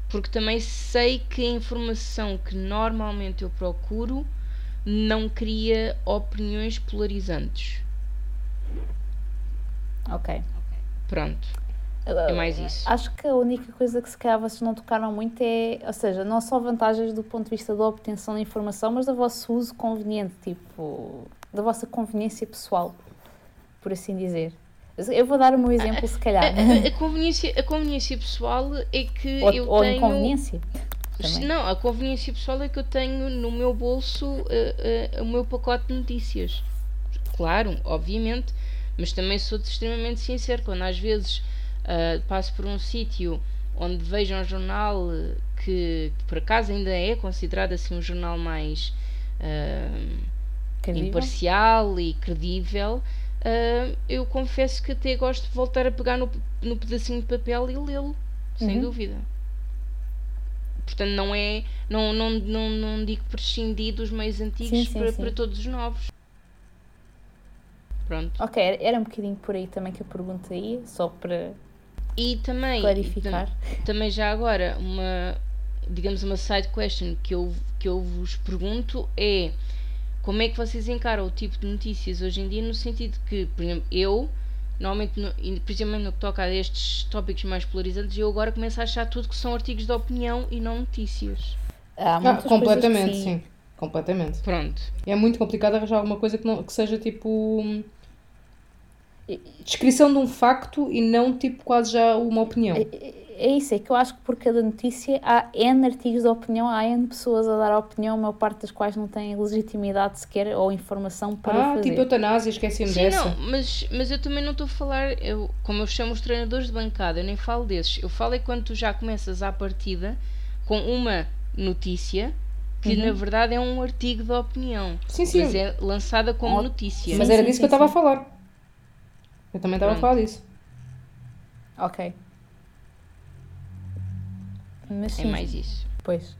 Porque também sei que a informação que normalmente eu procuro não cria opiniões polarizantes. Ok. Pronto. É mais isso. Acho que a única coisa que se calhar vocês não tocaram muito é, ou seja, não só vantagens do ponto de vista da obtenção da informação, mas do vosso uso conveniente, tipo, da vossa conveniência pessoal, por assim dizer. Eu vou dar o meu exemplo, se calhar. A, a, a conveniência, a conveniência pessoal é que ou, eu ou tenho... inconveniência? Também. Não, a conveniência pessoal é que eu tenho no meu bolso uh, uh, o meu pacote de notícias. Claro, obviamente, mas também sou extremamente sincero. Quando às vezes uh, passo por um sítio onde vejo um jornal que, que, por acaso ainda é considerado assim um jornal mais imparcial e credível, eu confesso que até gosto de voltar a pegar no, no pedacinho de papel e lê-lo, sem uhum. dúvida. Portanto, não é. Não, não, não, não digo prescindir dos meios antigos sim, sim, para, sim. para todos os novos. Pronto. Ok, era um bocadinho por aí também que eu perguntei, só para e também, clarificar. Também já agora, uma, digamos, uma side question que eu, que eu vos pergunto é como é que vocês encaram o tipo de notícias hoje em dia, no sentido que, por exemplo, eu normalmente, no, principalmente no que toca a estes tópicos mais polarizantes, eu agora começo a achar tudo que são artigos de opinião e não notícias. Ah, ah completamente, sim. sim. Completamente. Pronto. É muito complicado arranjar alguma coisa que, não, que seja tipo. Descrição de um facto e não tipo quase já uma opinião. É, é isso, é que eu acho que por cada notícia há N artigos de opinião, há N pessoas a dar a opinião, a maior parte das quais não têm legitimidade sequer ou informação para ah, fazer. tipo eutanásia, esqueci-me dessa. Não, mas, mas eu também não estou a falar, eu, como eu chamo os treinadores de bancada, eu nem falo desses. Eu falo é quando tu já começas à partida com uma notícia que uhum. na verdade é um artigo de opinião, sim, sim. mas é lançada como notícia. Mas era disso que eu estava a falar. Eu também estava a falar disso. Ok. Mas é sim, é mais isso. Pois.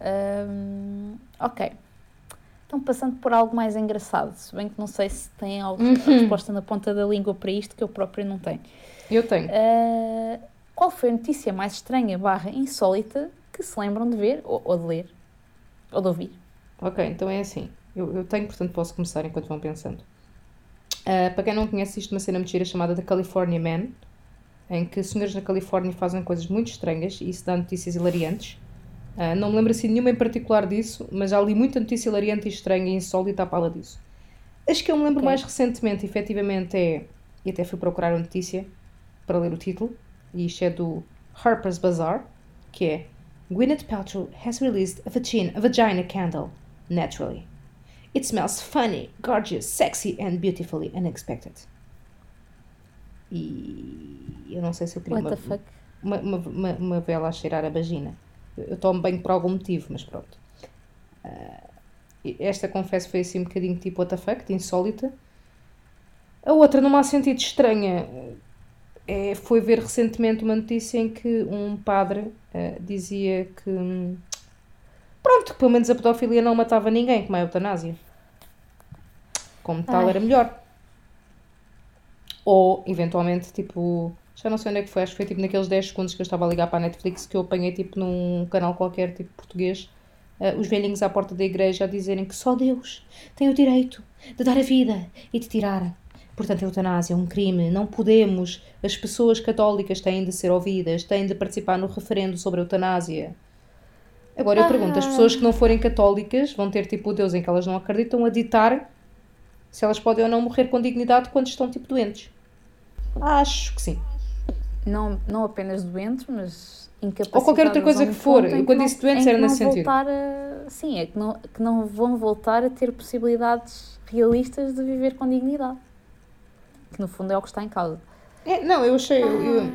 Um, ok. Então, passando por algo mais engraçado, se bem que não sei se tem alguma uhum. resposta na ponta da língua para isto, que eu próprio não tenho. Eu tenho. Uh, qual foi a notícia mais estranha barra insólita que se lembram de ver, ou, ou de ler, ou de ouvir? Ok, então é assim. Eu, eu tenho, portanto posso começar enquanto vão pensando. Uh, para quem não conhece, isto é uma cena mentira chamada The California Man, em que senhores na Califórnia fazem coisas muito estranhas e isso dá notícias hilariantes. Uh, não me lembro assim nenhuma em particular disso, mas já li muita notícia hilariante e estranha e insólita à pala disso. As que eu me lembro Ok. mais recentemente, efetivamente, é. E até fui procurar a notícia para ler o título, e isto é do Harper's Bazaar, que é Gwyneth Paltrow has released a vagina, a vagina candle, naturally. It smells funny, gorgeous, sexy and beautifully unexpected. E eu não sei se eu queria uma, uma, uma, uma, vela a cheirar a vagina. Eu, tomo banho por algum motivo, mas pronto. E esta, confesso, foi assim um bocadinho tipo what the fuck, de insólita. A outra, num mau sentido estranha, é, foi ver recentemente uma notícia em que um padre ah, dizia que, pronto, que pelo menos a pedofilia não matava ninguém, como é a eutanásia. Como tal, Ai. era melhor. Ou, eventualmente, tipo, já não sei onde é que foi, acho que foi tipo naqueles 10 segundos que eu estava a ligar para a Netflix que eu apanhei tipo num canal qualquer, tipo português, eh, os velhinhos à porta da igreja a dizerem que só Deus tem o direito de dar a vida e de tirar. Portanto, a eutanásia é um crime, não podemos. As pessoas católicas têm de ser ouvidas, têm de participar no referendo sobre a eutanásia. Agora eu pergunto, as pessoas que não forem católicas vão ter tipo o Deus em que elas não acreditam a ditar se elas podem ou não morrer com dignidade quando estão tipo doentes. Acho que sim. Não, não apenas doentes, mas incapacitadas. Ou qualquer outra coisa que for. quando não- disse doentes era nesse sentido. a- Sim, é que não, que não vão voltar a ter possibilidades realistas de viver com dignidade. Que no fundo é o que está em causa. É, não, eu achei. Eu, eu,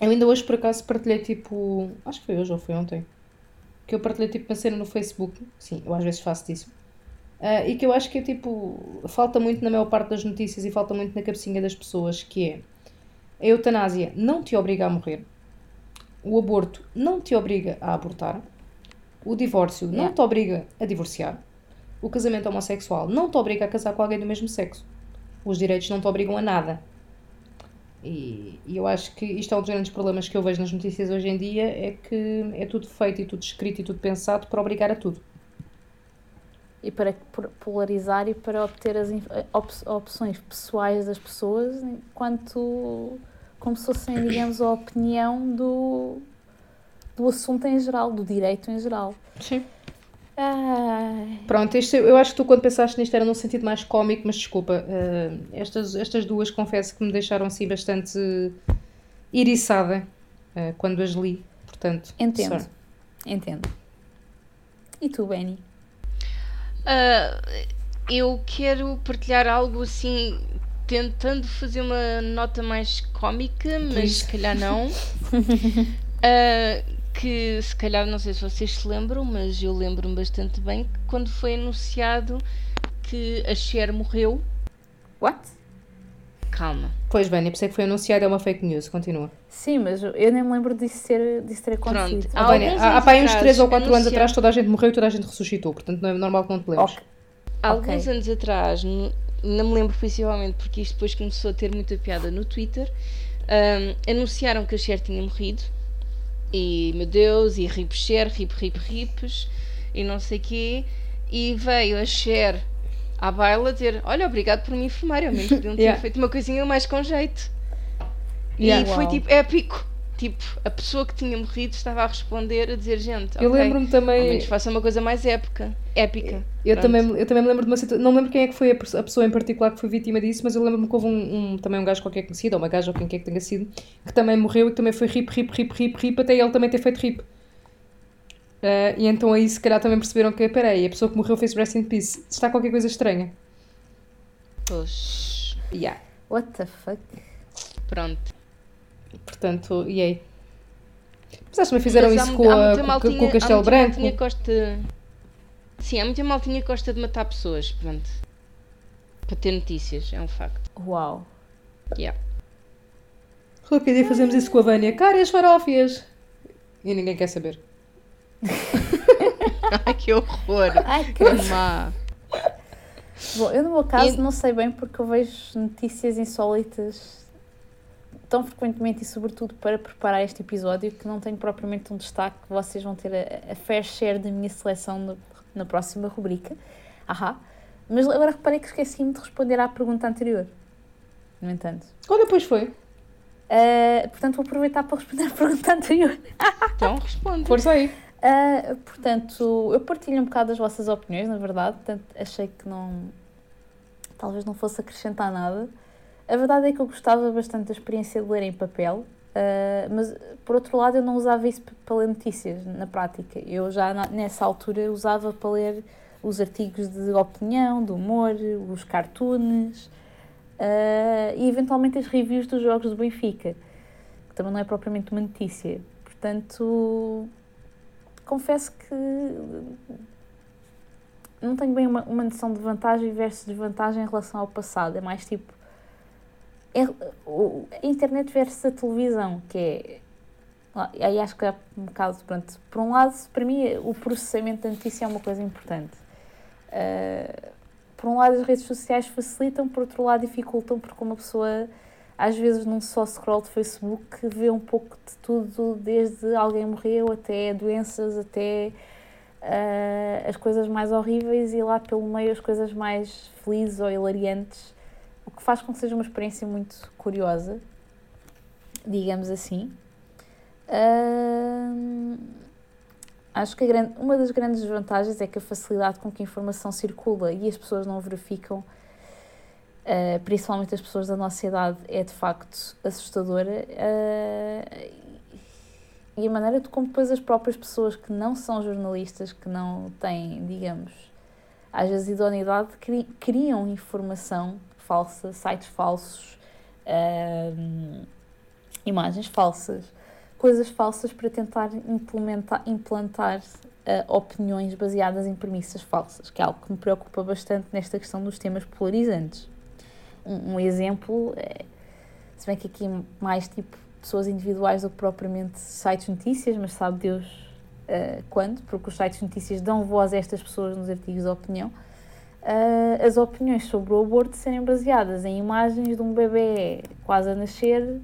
eu ainda hoje por acaso partilhei tipo. Acho que foi hoje ou foi ontem. Que eu partilhei tipo uma cena no Facebook. Sim, eu às vezes faço disso. Ah, e que eu acho que é tipo. Falta muito na maior parte das notícias e falta muito na cabecinha das pessoas. Que é. A eutanásia não te obriga a morrer. O aborto não te obriga a abortar. O divórcio não Yeah. te obriga a divorciar. O casamento homossexual não te obriga a casar com alguém do mesmo sexo. Os direitos não te obrigam a nada. E, e eu acho que isto é um dos grandes problemas que eu vejo nas notícias hoje em dia, é que é tudo feito e tudo escrito e tudo pensado para obrigar a tudo. E para polarizar e para obter as inf- op- opções pessoais das pessoas, enquanto como se fossem, digamos, a opinião do, do assunto em geral, do direito em geral. Sim. Ai, Pronto, este, eu acho que tu quando pensaste nisto era num sentido mais cómico, mas desculpa, eh, estas, estas duas confesso que me deixaram assim bastante iriçada eh, quando as li, portanto. entendo. sorry. Entendo. E tu, Benny? Ah, eu quero partilhar algo assim, tentando fazer uma nota mais cómica, mas se calhar não. Ah, que se calhar não sei se vocês se lembram, mas eu lembro-me bastante bem que quando foi anunciado que a Cher morreu. What? Calma. Pois bem, eu pensei que foi anunciado, é uma fake news, continua. Sim, mas eu nem me lembro disso ter, disso ter acontecido. Há Ah, alguns há, há anos pá, aí uns atrás 3 ou 4 anos atrás toda a gente morreu e toda a gente ressuscitou, portanto não é normal que não te lembres. Ok. Há alguns Ok. anos atrás, não me lembro principalmente porque isto depois começou a ter muita piada no Twitter, ahm, anunciaram que a Cher tinha morrido e meu Deus, e rip Cher, rip rip rips e não sei quê, e veio a Cher à baila dizer: Olha, obrigado por me informar, ao menos podiam ter Yeah. feito uma coisinha mais com jeito. Yeah. E foi tipo épico. Tipo, a pessoa que tinha morrido estava a responder, a dizer: Gente, Eu ok, lembro-me ao também. menos faça uma coisa mais épica. Épica. Eu Pronto. também, eu também me lembro de uma situação. Não lembro quem é que foi a pessoa em particular que foi vítima disso, mas eu lembro-me que houve um, um- também um gajo qualquer conhecido, ou uma gaja ou quem quer que tenha sido, que também morreu e que também foi rip, rip, rip, rip, rip, até ele também ter feito rip. Ah, e então aí se calhar também perceberam que, peraí, a pessoa que morreu fez rest in peace. Está qualquer coisa estranha. Pois, Yeah. What the fuck? pronto. Portanto, e aí? Mas acho que também fizeram Mas isso com, há a- com- maltinha- com o há Castelo Branco. gosta... Sim, há muita maltinha que gosta de matar pessoas, pronto. Para ter notícias, é um facto. Uau. Yeah. Qualquer dia fazemos isso com a Vânia. Caras farófias! E ninguém quer saber. Ai, que horror! Ai, que má! Bom, eu no meu caso E- não sei bem porque eu vejo notícias insólitas tão frequentemente e sobretudo para preparar este episódio que não tenho propriamente um destaque. Vocês vão ter a, a fair share da minha seleção no- na próxima rubrica. Ahá. Mas agora reparei que esqueci-me de responder à pergunta anterior. No entanto. Olha, pois foi. Ah, portanto, vou aproveitar para responder à pergunta anterior. Então responde. Força aí. Uh, portanto, eu partilho um bocado as vossas opiniões, na verdade, portanto, achei que não. talvez não fosse acrescentar nada. A verdade é que eu gostava bastante da experiência de ler em papel, uh, mas por outro lado eu não usava isso para ler notícias na prática. Eu já nessa altura usava para ler os artigos de opinião, de humor, os cartoons uh, e eventualmente as reviews dos jogos do Benfica, que também não é propriamente uma notícia. Portanto, confesso que não tenho bem uma, uma noção de vantagem versus desvantagem em relação ao passado. É mais tipo. É, a internet versus a televisão, que é. Aí acho que é um bocado. Pronto, por um lado, para mim, o processamento da notícia é uma coisa importante. Uh, por um lado, as redes sociais facilitam, por outro lado, dificultam, porque uma pessoa às vezes num só scroll de Facebook vê um pouco de tudo, desde alguém morreu até doenças, até uh, as coisas mais horríveis e lá pelo meio as coisas mais felizes ou hilariantes, o que faz com que seja uma experiência muito curiosa, digamos assim. Uh, acho que grande, uma das grandes vantagens é que a facilidade com que a informação circula e as pessoas não verificam uh, principalmente as pessoas da nossa idade, é de facto assustadora. Uh, e a maneira de como depois as próprias pessoas que não são jornalistas, que não têm, digamos, às vezes idoneidade, cri criam informação falsa, sites falsos, uh, imagens falsas, coisas falsas para tentar implementar, implantar uh, opiniões baseadas em premissas falsas, que é algo que me preocupa bastante nesta questão dos temas polarizantes um, um exemplo, é, se bem que aqui mais tipo pessoas individuais do que propriamente sites de notícias, mas sabe Deus uh, quando, porque os sites de notícias dão voz a estas pessoas nos artigos de opinião. Uh, as opiniões sobre o aborto serem baseadas em imagens de um bebê quase a nascer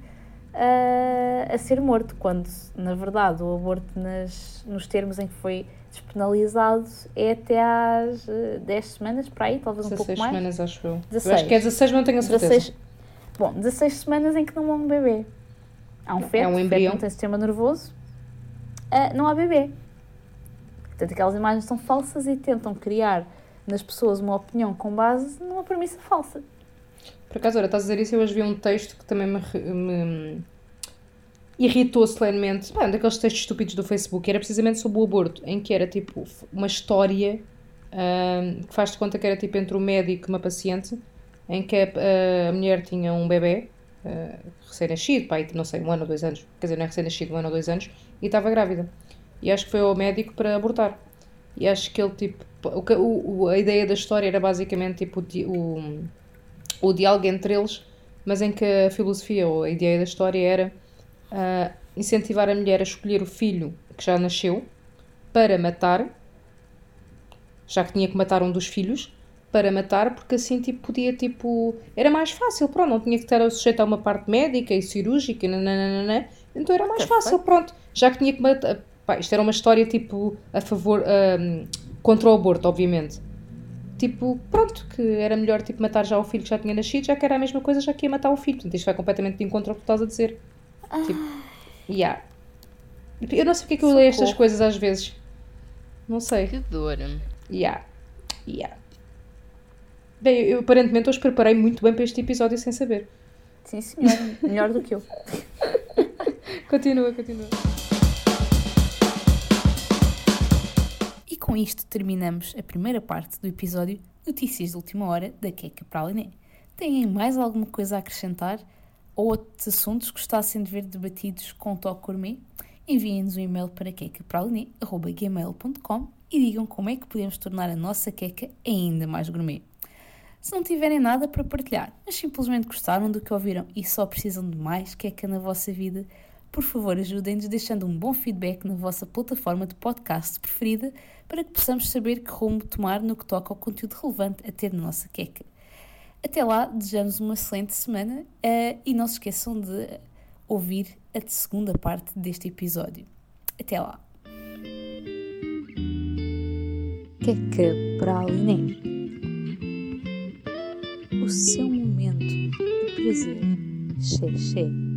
uh, a ser morto, quando na verdade o aborto nas, nos termos em que foi despenalizado é até às 10 eh, semanas, para aí, talvez um pouco mais. 16 semanas, acho eu. 16. Eu acho que é 16, mas não tenho a certeza. 16, bom, 16 semanas em que não há um bebê. Há um feto, é um embrião. não tem sistema nervoso, uh, não há bebê. Portanto, aquelas imagens são falsas e tentam criar nas pessoas uma opinião com base numa premissa falsa. Por acaso, olha, estás a dizer isso, eu hoje vi um texto que também me, me irritou solenemente, pá, um daqueles textos estúpidos do Facebook, era precisamente sobre o aborto, em que era tipo uma história um, que faz de conta que era tipo entre o médico e uma paciente, em que a, a mulher tinha um bebê uh, recém-nascido, pá, não sei, um ano ou dois anos, quer dizer, não é recém-nascido, um ano ou dois anos, e estava grávida. E acho que foi ao médico para abortar. E acho que ele, tipo, o, o, a ideia da história era basicamente tipo o, o diálogo entre eles, mas em que a filosofia ou a ideia da história era uh, incentivar a mulher a escolher o filho que já nasceu para matar, já que tinha que matar um dos filhos, para matar, porque assim tipo, podia, tipo, era mais fácil, pronto, não tinha que estar sujeito a uma parte médica e cirúrgica, nananana, então era mais fácil, pronto, já que tinha que matar, pá, isto era uma história tipo a favor, um, contra o aborto, obviamente. Tipo, pronto, que era melhor tipo, matar já o filho que já tinha nascido, já que era a mesma coisa, já que ia matar o filho. Portanto, isto vai completamente de encontro ao que tu estás a dizer. Tipo, yeah. Eu não sei porque é que eu leio estas coisas às vezes. Não sei. Que dor. Yeah. Yeah. Bem, eu aparentemente hoje preparei muito bem para este episódio sem saber. Sim, senhor. Melhor do que eu. continua, continua. E com isto terminamos a primeira parte do episódio Notícias de Última Hora da Queca Praliné. Têm mais alguma coisa a acrescentar? Ou outros assuntos gostassem de ver debatidos com o Toque Gourmet, enviem-nos um e-mail para quecapraline.gmail.com e digam como é que podemos tornar a nossa queca ainda mais gourmet. Se não tiverem nada para partilhar, mas simplesmente gostaram do que ouviram e só precisam de mais queca na vossa vida, por favor ajudem-nos deixando um bom feedback na vossa plataforma de podcast preferida para que possamos saber que rumo tomar no que toca ao conteúdo relevante a ter na nossa queca. Até lá, desejamos uma excelente semana uh, e não se esqueçam de ouvir a segunda parte deste episódio. Até lá! Queca Praliné O seu momento de prazer. Xé, xé.